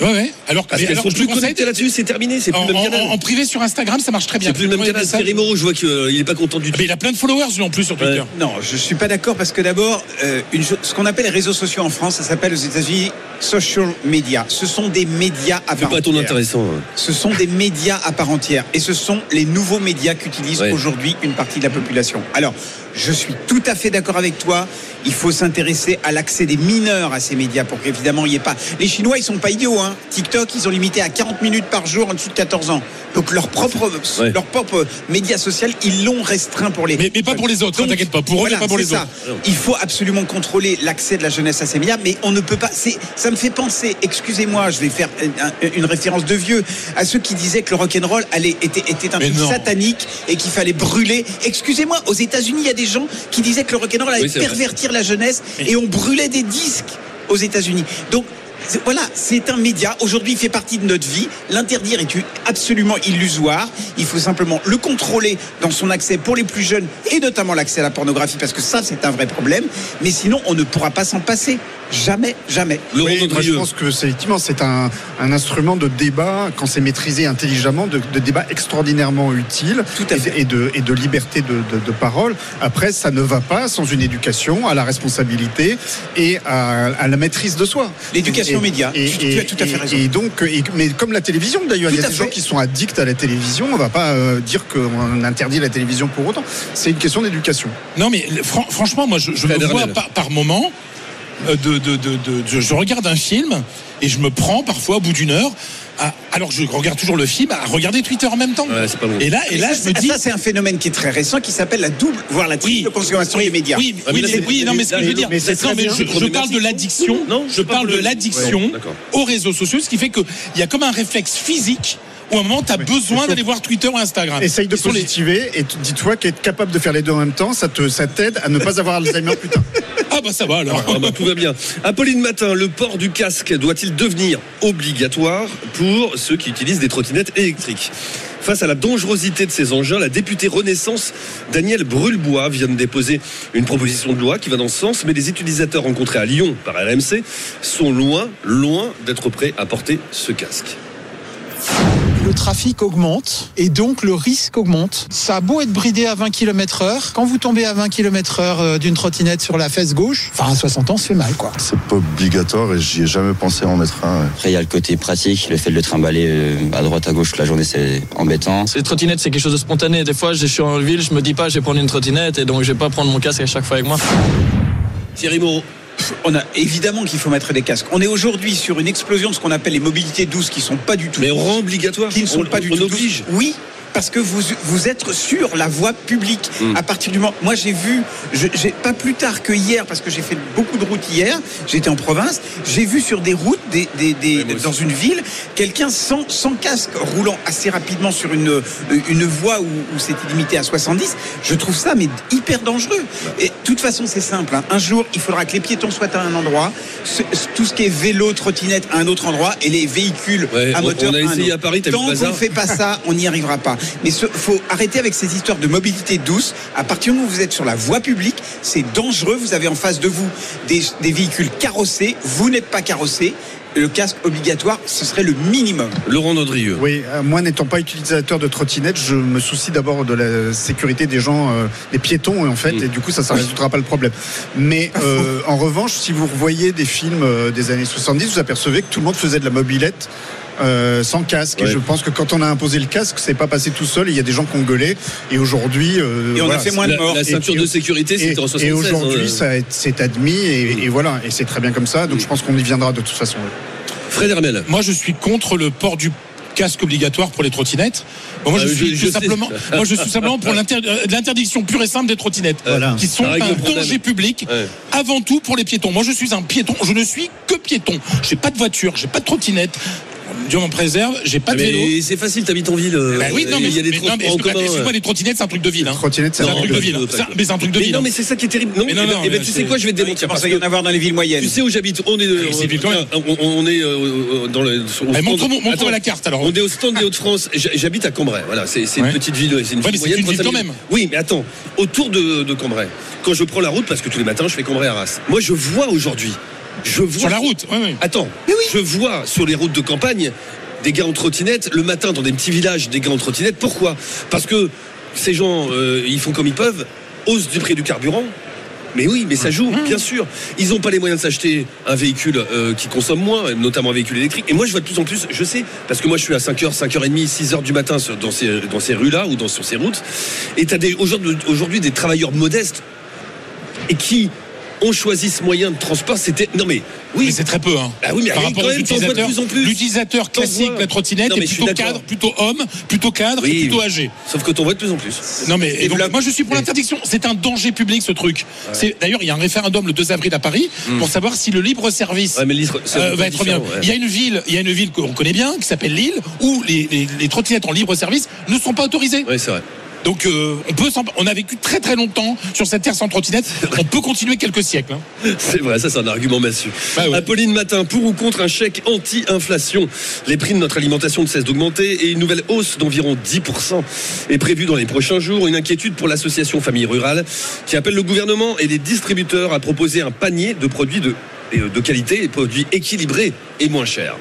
Ouais, ouais. Alors, Parce qu'elles sont plus connectées là-dessus, c'est terminé. C'est plus en, le même en- canal. en privé sur Instagram, ça marche très bien. C'est plus le même canal. Thierry Moreau, je vois qu'il est pas content du tout. Mais il a plein de followers, lui, en plus, sur Twitter. Ouais. Non, je suis pas d'accord parce que d'abord, euh, ce qu'on appelle les réseaux sociaux en France, ça s'appelle aux États-Unis social media. Ce sont des médias à C'est part pas ton entière. intéressant. hein. Ce sont des médias à part entière et ce sont les nouveaux médias qu'utilise Ouais. aujourd'hui une partie de la population. Alors, je suis tout à fait d'accord avec toi. Il faut s'intéresser à l'accès des mineurs à ces médias pour qu'évidemment il n'y ait pas. Les Chinois, ils sont pas idiots. Hein. TikTok, ils ont limité à 40 minutes par jour en dessous de 14 ans. Donc leur propre, Ouais. leur propre média social, ils l'ont restreint pour les. Mais, mais pas pour les autres, hein, t'inquiète pas. Pour eux, voilà, mais pas pour les ça. autres. Il faut absolument contrôler l'accès de la jeunesse à ces médias, mais on ne peut pas. Ça me fait penser, excusez-moi, je vais faire un- une référence de vieux, à ceux qui disaient que le rock'n'roll allait était, était un Mais truc non. satanique et qu'il fallait brûler. Excusez-moi, aux États-Unis, il y a des gens qui disaient que le rock'n'roll allait Oui, c'est vrai. pervertir la jeunesse et on brûlait des disques aux États-Unis. Donc voilà, c'est un média. Aujourd'hui, il fait partie de notre vie. L'interdire est absolument illusoire. Il faut simplement le contrôler dans son accès pour les plus jeunes et notamment l'accès à la pornographie parce que ça, c'est un vrai problème. Mais sinon, on ne pourra pas s'en passer. Jamais, jamais. Oui, moi, je pense que c'est effectivement c'est un, un instrument de débat quand c'est maîtrisé intelligemment, de, de débat extraordinairement utile Tout à et, fait. et de, et de liberté de, de- de parole. Après, ça ne va pas sans une éducation à la responsabilité et à, à la maîtrise de soi. L'éducation média. Et, Tu- tu as tout à fait raison. Et donc, et- mais comme la télévision d'ailleurs, il y a des gens qui sont addicts à la télévision. On va pas euh, dire qu'on interdit la télévision pour autant. C'est une question d'éducation. Non, mais fran- franchement, moi, je, je me vois par moment. Euh, De, de, de, de- de- je regarde un film et je me prends parfois au bout d'une heure, à- alors que je regarde toujours le film, à regarder Twitter en même temps. Ouais, c'est pas bon. Et là, et là, ça, je me c'est- dis. ça, c'est un phénomène qui est très récent qui s'appelle la double, voire la triple consommation des médias. Oui, Ah, oui, mais- oui, non, mais ce que je veux dire, mais non, mais je, je parle de l'addiction. Non, je parle de l'addiction Ouais, aux réseaux sociaux, ce qui fait qu'il y a comme un réflexe physique où à un moment, tu as besoin d'aller voir Twitter ou Instagram. Essaye de les- positiver et dis-toi qu'être capable de faire les deux en même temps, ça te ça t'aide à ne pas avoir Alzheimer plus tard. Ah bah ça va alors. Ah bah, tout va bien. Apolline Matin, le port du casque doit-il devenir obligatoire pour ceux qui utilisent des trottinettes électriques? Face à la dangerosité de ces engins, la députée Renaissance Danielle Brulebois vient de déposer une proposition de loi qui va dans ce sens, mais les utilisateurs rencontrés à Lyon par RMC sont loin, loin d'être prêts à porter ce casque. Le trafic augmente et donc le risque augmente. Ça a beau être bridé à 20 km heure, quand vous tombez à 20 km heure euh, d'une trottinette sur la fesse gauche, enfin à 60 ans, ça fait mal quoi. C'est pas obligatoire et j'y ai jamais pensé à en mettre un. ouais. Après, il y a le côté pratique, le fait de le trimballer euh, à droite, à gauche toute la journée, c'est embêtant. Les trottinettes, c'est quelque chose de spontané. Des fois, je suis en ville, je me dis pas, je vais prendre une trottinette et donc je vais pas prendre mon casque à chaque fois avec moi. Thierry Moreau. On a évidemment qu'il faut mettre des casques. On est aujourd'hui sur une explosion de ce qu'on appelle les mobilités douces qui sont pas du tout. Mais on rend obligatoire. Qui ne sont On- pas du on tout. oblige. douces. Oui. Parce que vous, vous êtes sur la voie publique. Mm. À partir du moment. Moi, j'ai vu, je- j'ai pas plus tard que hier, parce que j'ai fait beaucoup de routes hier, j'étais en province, j'ai vu sur des routes, des, des- des- dans une ville, quelqu'un sans, sans casque roulant assez rapidement sur une, une voie où, où c'était limité à 70. Je trouve ça, mais hyper dangereux. Et de toute façon, c'est simple. hein. Un jour, il faudra que les piétons soient à un endroit, ce- tout ce qui est vélo, trottinette à un autre endroit, et les véhicules Ouais, à on- moteur on a à un Paris, t'as Tant qu'on fait pas ça, on n'y arrivera pas. Mais il faut arrêter avec ces histoires de mobilité douce. À partir du moment où vous êtes sur la voie publique, c'est dangereux. Vous avez en face de vous des, des véhicules carrossés. Vous n'êtes pas carrossé. Le casque obligatoire, ce serait le minimum. Laurent Nodrieux. Oui, euh, moi n'étant pas utilisateur de trottinette, je me soucie d'abord de la sécurité des gens, euh, des piétons en fait, Mm. et du coup ça ne résoudra pas le problème. Mais euh, en revanche, si vous voyez des films euh, des années 70, vous apercevez que tout le monde faisait de la mobilette. Euh, sans casque. Ouais. Et je pense que quand on a imposé le casque, c'est pas passé tout seul. et Il y a des gens qui ont gueulé. Et aujourd'hui, euh, Et on a fait moins de La, morts. la ceinture Et- de sécurité, et, c'était en 76. et aujourd'hui, hein. c'est admis et, et voilà, et c'est très bien comme ça. Donc Mm. je pense qu'on y viendra de toute façon. Fred Hermel. Moi, je suis contre le port du casque obligatoire pour les trottinettes. Bon, moi, Ah, je je- suis je tout sais. simplement, moi, je suis simplement pour euh, l'interdiction pure et simple des trottinettes, Voilà. qui sont un danger public, Ouais. avant tout pour les piétons. Moi, je suis un piéton. Je ne suis que piéton. J'ai pas de voiture, j'ai pas de trottinette. Dieu m'en préserve. J'ai pas de vélo. Mais c'est facile, t'habites en ville. euh, Bah oui, non, mais, il y a des excuse-moi, les trottinettes, c'est un truc de ville. Hein. Trottinette, c'est un truc de ville. Ça- Mais c'est un truc de ville. non, hein. mais c'est ça qui est terrible. Non, Mais eh non, ben- tu sais quoi, je vais te démentir. Je Parce qu'il y en a avoir dans les villes moyennes. tu sais où j'habite On est, on, quand même. on- est euh, euh, dans le. montre-moi la carte alors. On est au stand des Hauts-de-France. J'ha- J'habite à Cambrai. Voilà, c'est une petite ville. C'est une ville c'est moyenne. une ville 35 quand 000. même. Oui, mais attends. Autour de, Cambrai, quand je prends la route, parce que tous les matins, je fais Cambrai Arras. Moi, je vois aujourd'hui. Je vois Sur la route. ouais, ouais. Attends, je vois sur les routes de campagne des gars en trottinette le matin dans des petits villages, des gars en trottinette. Pourquoi? Parce que ces gens, euh, ils font comme ils peuvent, hausse du prix du carburant. Mais oui, mais ça joue, bien sûr. Ils n'ont pas les moyens de s'acheter un véhicule euh, qui consomme moins, notamment un véhicule électrique. Et moi, je vois de plus en plus, je sais, parce que moi, je suis à 5h, 5h30, 6h du matin sur- dans ces, dans ces rues-là ou dans, sur ces routes. Et tu as aujourd'hui aujourd'hui des travailleurs modestes et qui ont choisi ce moyen de transport. C'était. Non, mais oui. Mais c'est très peu. Hein. Ah oui, mais Par quand rapport même, vois de utilisateurs, plus en plus. l'utilisateur classique la trottinette est plutôt cadre, plutôt homme, plutôt cadre, Oui, et plutôt âgé. Sauf que t'en vois de plus en plus. Non mais et donc, moi je suis pour l'interdiction. C'est un danger public ce truc. C'est d'ailleurs il y a un référendum le 2 avril à Paris pour savoir si le libre service Hmm. Ouais, mais le libre- c'est euh, va être bien. ouais. Il y a une ville, il y a une ville qu'on connaît bien qui s'appelle Lille où les, les, les trottinettes en libre service ne sont pas autorisées. Oui, c'est vrai. Donc euh, on peut on a vécu très très longtemps sur cette terre sans trottinette. On peut continuer quelques siècles. hein. C'est vrai, ça c'est un argument massu. Bah ouais. Apolline Matin, pour ou contre un chèque anti-inflation? Les prix de notre alimentation ne cessent d'augmenter et une nouvelle hausse d'environ 10% est prévue dans les prochains jours. Une inquiétude pour l'association Famille Rurale qui appelle le gouvernement et les distributeurs à proposer un panier de produits de, et, de qualité produits équilibrés et moins chers.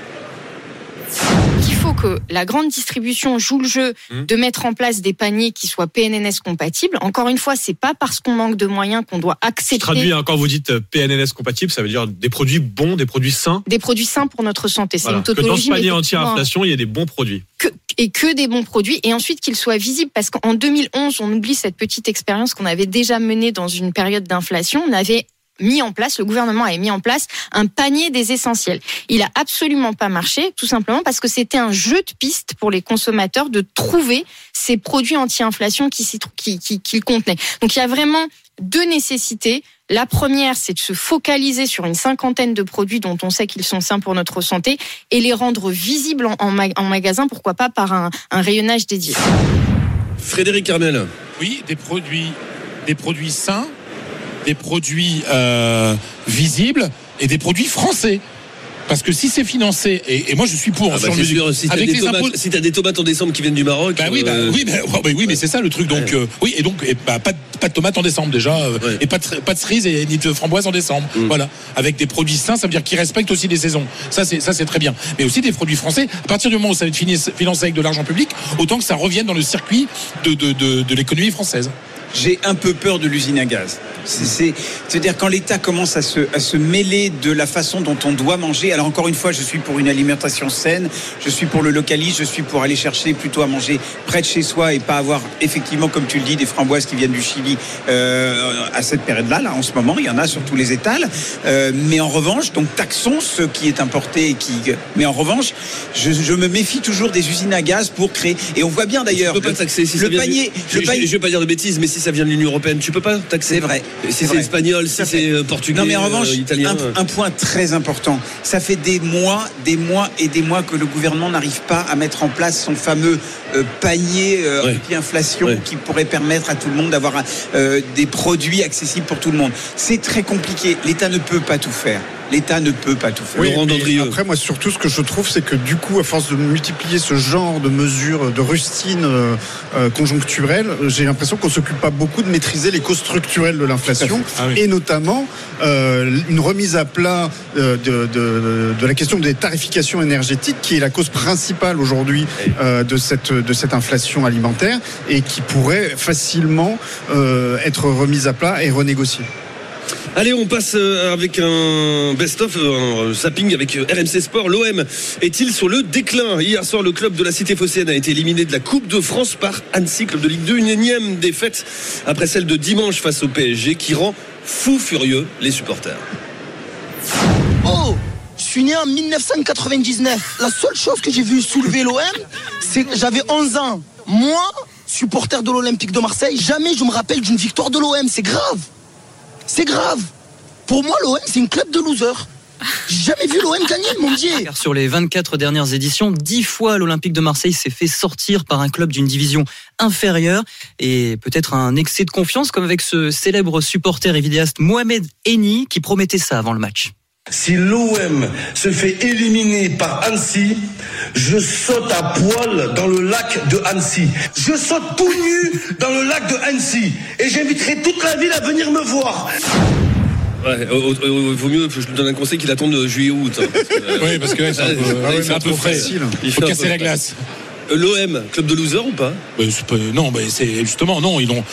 Faut que la grande distribution joue le jeu Mmh. de mettre en place des paniers qui soient PNNS compatibles. Encore une fois, c'est pas parce qu'on manque de moyens qu'on doit accepter Traduit, hein, quand vous dites euh, PNNS compatible, ça veut dire des produits bons, des produits sains. des produits sains pour notre santé. C'est Voilà. une Que dans ce tautologie. panier anti-inflation, il y a des bons produits. que- et que des bons produits et ensuite qu'ils soient visibles parce qu'en 2011 on oublie cette petite expérience qu'on avait déjà menée dans une période d'inflation on avait mis en place, le gouvernement avait mis en place un panier des essentiels. Il a absolument pas marché, tout simplement parce que c'était un jeu de piste pour les consommateurs de trouver ces produits anti-inflation qui, s'y trou- qui, qui, qui le contenaient. Donc il y a vraiment deux nécessités. La première, c'est de se focaliser sur une cinquantaine de produits dont on sait qu'ils sont sains pour notre santé et les rendre visibles en, en ma- en magasin, pourquoi pas par un, un rayonnage dédié. Frédéric Carmel. Oui, des produits, des produits sains, des produits euh, visibles et des produits français. Parce que si c'est financé, et, et moi je suis pour, Ah bah, sur sûr, si t'as avec des, les tomates, impôts. si t'as des tomates en décembre qui viennent du Maroc. Bah oui, bah, euh, oui, bah, bah oui, mais c'est ça le truc. Donc euh, oui, et donc et, pas, de, pas de tomates en décembre déjà, et pas de, pas de cerises et ni de framboises en décembre. Mm. Voilà, avec des produits sains, ça veut dire qu'ils respectent aussi les saisons. Ça c'est ça c'est très bien. Mais aussi des produits français. À partir du moment où ça va être financé avec de l'argent public, autant que ça revienne dans le circuit de de, de, de l'économie française. J'ai un peu peur de l'usine à gaz. C'est- C'est, c'est-à-dire quand l'État commence à se, à se mêler de la façon dont on doit manger. Alors encore une fois, je suis pour une alimentation saine, je suis pour le localisme, je suis pour aller chercher plutôt à manger près de chez soi et pas avoir effectivement, comme tu le dis, des framboises qui viennent du Chili euh, à cette période-là. Là, en ce moment, il y en a sur tous les étals. Euh, mais en revanche, donc taxons ce qui est importé et qui. Mais en revanche, je, je me méfie toujours des usines à gaz pour créer. Et on voit bien d'ailleurs. Le- taxer si le panier. le panier- je- je vais pas dire de bêtises, mais si ça vient de l'Union européenne, tu peux pas taxer. C'est vrai. Si C'est espagnol, si c'est euh, portugais, Non mais en revanche, euh, italien. un, un point très important. Ça fait des mois, des mois et des mois que le gouvernement n'arrive pas à mettre en place son fameux euh, panier euh, Ouais. anti-inflation Ouais. qui pourrait permettre à tout le monde d'avoir euh, des produits accessibles pour tout le monde. C'est très compliqué. L'État ne peut pas tout faire. L'État ne peut pas tout faire. Oui, mais après, moi, surtout, ce que je trouve, c'est que du coup, à force de multiplier ce genre de mesures de rustines euh, euh, conjoncturelles, j'ai l'impression qu'on s'occupe pas beaucoup de maîtriser les causes structurelles de l'inflation, Ah oui. et notamment euh, une remise à plat euh, de, de, de la question des tarifications énergétiques, qui est la cause principale aujourd'hui euh, de cette de cette inflation alimentaire, et qui pourrait facilement être remise à plat et renégociée. Allez, on passe euh, avec un best-of, euh, un zapping avec euh, RMC Sport. L'OM est-il sur le déclin? Hier soir, le club de la Cité phocéenne a été éliminé de la Coupe de France par Annecy, club de Ligue 2. Une énième défaite après celle de dimanche face au PSG qui rend fou furieux les supporters. Oh Je suis né en 1999. La seule chose que j'ai vu soulever l'OM, c'est que j'avais 11 ans. Moi, supporter de l'Olympique de Marseille, jamais je me rappelle d'une victoire de l'OM. C'est grave. C'est grave. Pour moi, l'OM, c'est une club de losers. J'ai jamais vu l'OM gagner, mon Dieu. Car sur les 24 dernières éditions, 10 fois l'Olympique de Marseille s'est fait sortir par un club d'une division inférieure et peut-être un excès de confiance comme avec ce célèbre supporter et vidéaste Mohamed Eni qui promettait ça avant le match. Si l'OM se fait éliminer par Annecy, je saute à poil dans le lac de Annecy. Je saute tout nu dans le lac de Annecy. Et j'inviterai toute la ville à venir me voir. Ouais, au- au- au- vaut mieux, je lui donne un conseil qu'il attende de juillet ou août. hein, que, euh, Oui, parce que ouais, c'est un peu- fait un peu frais. facile. Il faut casser la glace. Euh, L'OM, club de loser ou pas? Non, ben, c'est justement non. Ils ont.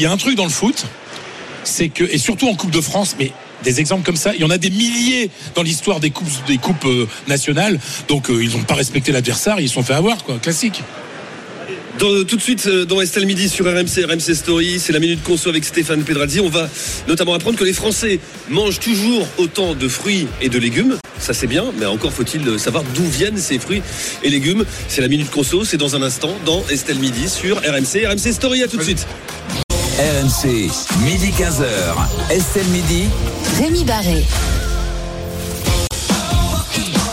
Il y a un truc dans le foot. c'est que, et surtout en Coupe de France, mais des exemples comme ça, il y en a des milliers dans l'histoire des coupes, des coupes euh, nationales. Donc euh, ils n'ont pas respecté l'adversaire, ils se sont fait avoir, quoi. Classique. Dans- tout de suite euh, dans Estelle Midi sur RMC, RMC Story, c'est la minute conso avec Stéphane Pedrazzi. On va notamment apprendre que les Français mangent toujours autant de fruits et de légumes. Ça c'est bien, mais encore faut-il euh, savoir d'où viennent ces fruits et légumes. C'est la minute conso, c'est dans un instant dans Estelle Midi sur RMC. RMC Story, à tout de suite. RMC, midi 15h. Estelle Midi. Rémi Barré.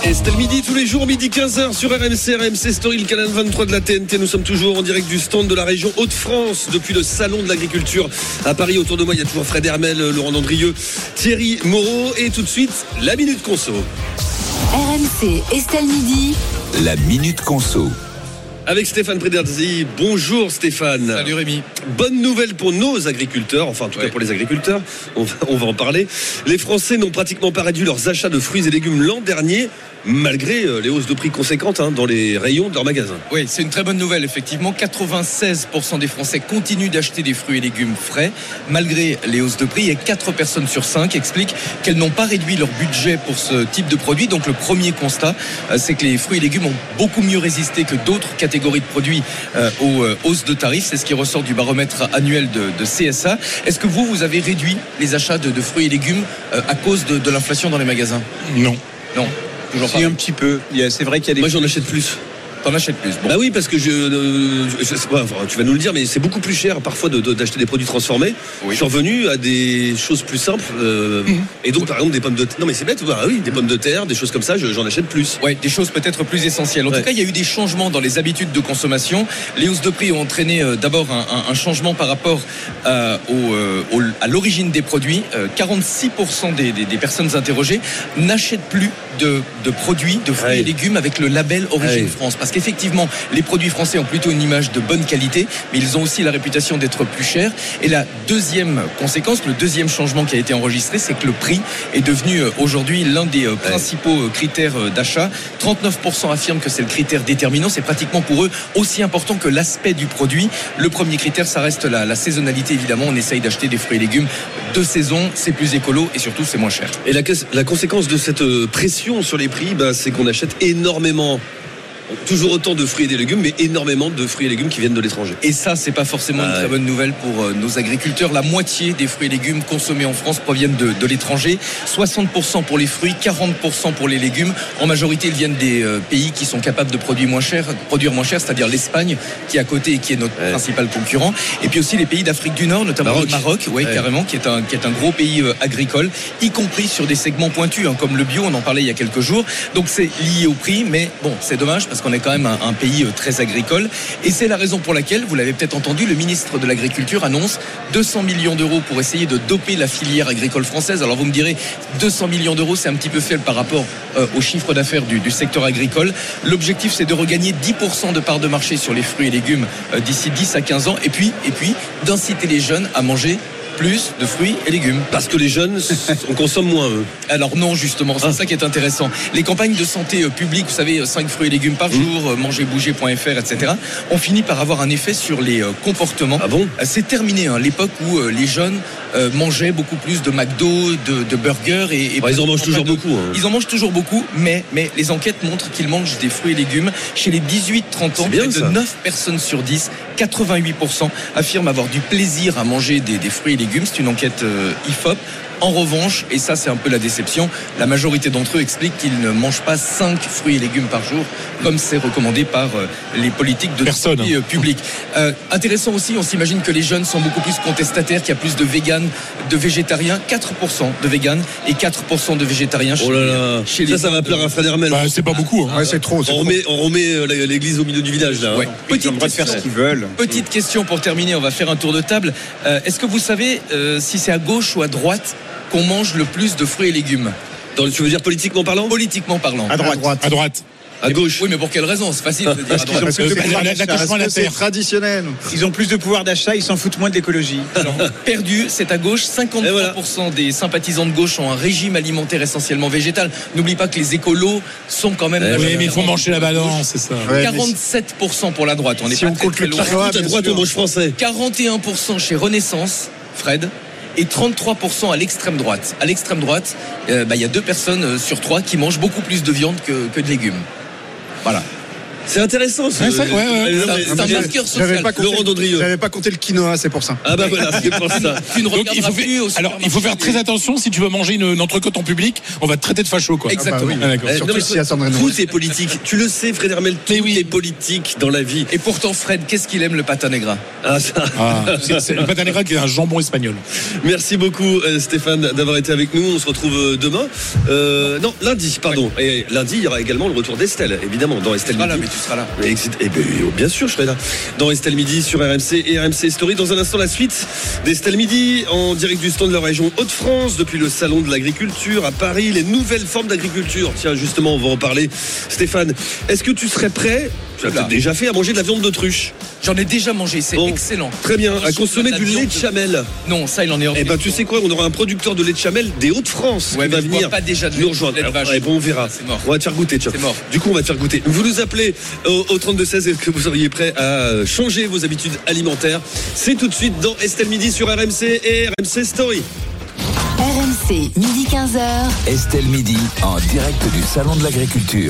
Estelle Midi tous les jours, midi 15h sur RMC, RMC Story, le canal 23 de la TNT. Nous sommes toujours en direct du stand de la région Hauts-de-France depuis le salon de l'agriculture à Paris. Autour de moi, il y a toujours Fred Hermel, Laurent Dandrieux, Thierry Moreau et tout de suite, la minute conso. RMC Estelle Midi. La minute conso. Avec Stéphane Prederzi. Bonjour Stéphane. Salut Rémi. Bonne nouvelle pour nos agriculteurs, enfin en tout cas pour les agriculteurs, on va, on va en parler. Les Français n'ont pratiquement pas réduit leurs achats de fruits et légumes l'an dernier, malgré euh, les hausses de prix conséquentes hein, dans les rayons de leurs magasins. Oui, c'est une très bonne nouvelle. Effectivement, 96% des Français continuent d'acheter des fruits et légumes frais, malgré les hausses de prix. Et 4 personnes sur 5 expliquent qu'elles n'ont pas réduit leur budget pour ce type de produit. Donc le premier constat, euh, c'est que les fruits et légumes ont beaucoup mieux résisté que d'autres catégories de produits euh, aux hausses de tarifs. C'est ce qui ressort du baromètre annuel de, de CSA. Est-ce que vous, vous avez réduit les achats de, de fruits et légumes euh, à cause de, de l'inflation dans les magasins? Non. Non. Toujours Si, un petit peu. C'est vrai qu'il y a des. Moi j'en achète plus. T'en achètes plus. Bon. Bah oui, parce que je, euh, je- pas, enfin, tu vas nous le dire, mais c'est beaucoup plus cher parfois de- de- d'acheter des produits transformés. Je suis revenu à des choses plus simples. euh, Et donc, par exemple, des pommes de terre. Non, mais c'est bête, bah oui, des pommes de terre, des choses comme ça, je- j'en achète plus. Ouais, des choses peut-être plus essentielles. En tout cas, il y a eu des changements dans les habitudes de consommation. Les hausses de prix ont entraîné euh, d'abord un, un- un changement par rapport euh, au, euh, au- à l'origine des produits. Euh, 46% des, des- des personnes interrogées n'achètent plus de, de produits, de fruits et légumes avec le label Origine France. Parce qu'effectivement, les produits français ont plutôt une image de bonne qualité, mais ils ont aussi la réputation d'être plus chers. Et la deuxième conséquence, le deuxième changement qui a été enregistré, c'est que le prix est devenu euh, aujourd'hui l'un des euh, principaux euh, critères d'achat. 39% affirment que c'est le critère déterminant. C'est pratiquement pour eux aussi important que l'aspect du produit. Le premier critère, ça reste la, saisonnalité. Évidemment, on essaye d'acheter des fruits et légumes de saison. C'est plus écolo et surtout, c'est moins cher. Et la, conséquence de cette pression sur les prix, bah, c'est qu'on achète énormément, toujours autant de fruits et des légumes, mais énormément de fruits et légumes qui viennent de l'étranger. Et ça, c'est pas forcément une très bonne nouvelle pour euh, nos agriculteurs. La moitié des fruits et légumes consommés en France proviennent de, de l'étranger. 60% pour les fruits, 40% pour les légumes. En majorité, ils viennent des euh, pays qui sont capables de produire moins cher, produire moins cher, c'est-à-dire l'Espagne, qui est à côté et qui est notre principal concurrent. Et puis aussi les pays d'Afrique du Nord, notamment Maroc. le Maroc, ouais, Ouais. carrément, qui est un, qui est un gros pays euh, agricole, y compris sur des segments pointus, hein, comme le bio, on en parlait il y a quelques jours. Donc c'est lié au prix, mais bon, c'est dommage parce qu'on est quand même un, pays euh, très agricole. Et c'est la raison pour laquelle, vous l'avez peut-être entendu, le ministre de l'Agriculture annonce 200 millions d'euros pour essayer de doper la filière agricole française. Alors vous me direz, 200 millions d'euros, c'est un petit peu faible par rapport euh, au chiffre d'affaires du, secteur agricole. L'objectif, c'est de regagner 10% de part de marché sur les fruits et légumes euh, d'ici 10 à 15 ans. Et puis d'inciter les jeunes à manger plus de fruits et légumes. Parce que les jeunes, on consomme moins, eux. Alors non, justement, c'est ça qui est intéressant. Les campagnes de santé euh, publique, vous savez, 5 fruits et légumes par jour, euh, mangerbouger.fr, etc., ont fini par avoir un effet sur les euh, comportements. Ah bon? C'est terminé, hein, l'époque où euh, les jeunes euh, mangeaient beaucoup plus de McDo, de, de burgers et, et Bah, ils en mangent toujours de- beaucoup, hein. Ils en mangent toujours beaucoup, mais, mais les enquêtes montrent qu'ils mangent des fruits et légumes. Chez les 18-30 ans, bien, de ça. 9 personnes sur 10, 88% affirment avoir du plaisir à manger des, des fruits et légumes. C'est une enquête euh, IFOP. En revanche, et ça c'est un peu la déception, la majorité d'entre eux expliquent qu'ils ne mangent pas 5 fruits et légumes par jour, comme c'est recommandé par euh, les politiques de santé euh, publique. Euh, intéressant aussi, on s'imagine que les jeunes sont beaucoup plus contestataires, qu'il y a plus de véganes, de végétariens, 4% de véganes et 4% de végétariens chez, Oh là là. chez ça, les ça va plaire à Fred Hermel. Bah, c'est pas beaucoup. hein. Ouais, c'est trop. On remet, on remet euh, l'église au milieu du village, là. hein. Ouais. Faire ce qu'ils veulent. Petite question pour terminer, on va faire un tour de table. Euh, Est-ce que vous savez euh, si c'est à gauche ou à droite qu'on mange le plus de fruits et légumes Dans- tu veux dire politiquement parlant Politiquement parlant. À droite. À droite. À gauche. Oui, mais pour quelle raison C'est facile de dire à Parce qu'ils ont droite. plus de Euh, c'est traditionnel. Ils ont plus de pouvoir d'achat, ils s'en foutent moins de l'écologie. Perdu, c'est à gauche. 53% des sympathisants de gauche ont un régime alimentaire essentiellement végétal. N'oublie pas que les écolos sont quand même. Eh Oui, mais il faut manger la balance, c'est ça. Ouais, mais 47% pour la droite. On est Si pas on très, compte très le loin. quinoa, à droite, sûr. on mange français. 41% chez Renaissance, Fred, et 33% à l'extrême droite. À l'extrême droite, euh, bah, il y a deux personnes euh, sur trois qui mangent beaucoup plus de viande que, que de légumes. Voilà. C'est intéressant. ce- Ouais, ça- ouais, ouais. Euh, C'est un marqueur social. J'avais pas compté, j'avais pas compté le quinoa, c'est pour ça. Ah bah voilà, c'est pour ça. Tu ne Donc, il faut, plus alors, il faut faire très attention si tu veux manger une, une entrecôte en public, on va te traiter de facho quoi. Exactement. Ah bah Ah, d'accord. Eh, Surtout non, mais si à Sandrine Tout est politique. Tu le sais, Fred Hermel, tout est politique dans la vie. Et pourtant, Fred, qu'est-ce qu'il aime le pata negra Ah, ça. Ah, c'est- c'est le à negra qui est un jambon espagnol. Merci beaucoup euh, Stéphane d'avoir été avec nous. On se retrouve euh, demain. Euh, non, lundi, pardon. Et lundi, il y aura également le retour d'Estelle, évidemment, dans Estelle Tu seras là, Midi. mais tu seras là. Eh ben, bien sûr, je serai là. Dans Estelle Midi sur RMC et RMC Story. Dans un instant, la suite d'Estelle Midi en direct du stand de la région Hauts-de-France depuis le salon de l'agriculture à Paris. Les nouvelles formes d'agriculture. Tiens, justement, on va en parler. Stéphane, est-ce que tu serais prêt Tu peut-être déjà fait à manger de la viande d'autruche. J'en ai déjà mangé, c'est Bon, excellent. Très bien. À consommer du lait de chamel. Non, ça, il en est hors Eh ben, tu sais quoi, on aura un producteur de lait de chamel des Hauts-de-France Ouais, qui mais va venir pas déjà de nous lait- rejoindre. de Alors, eh ben, on verra. C'est mort. On va te faire goûter, tiens. C'est mort. Du coup, on va te faire goûter. Vous nous appelez au, au 32 16 est-ce que vous seriez prêt à changer vos habitudes alimentaires? C'est tout de suite dans Estelle Midi sur RMC et RMC Story. RMC, midi 15h. Estelle Midi en direct du Salon de l'Agriculture.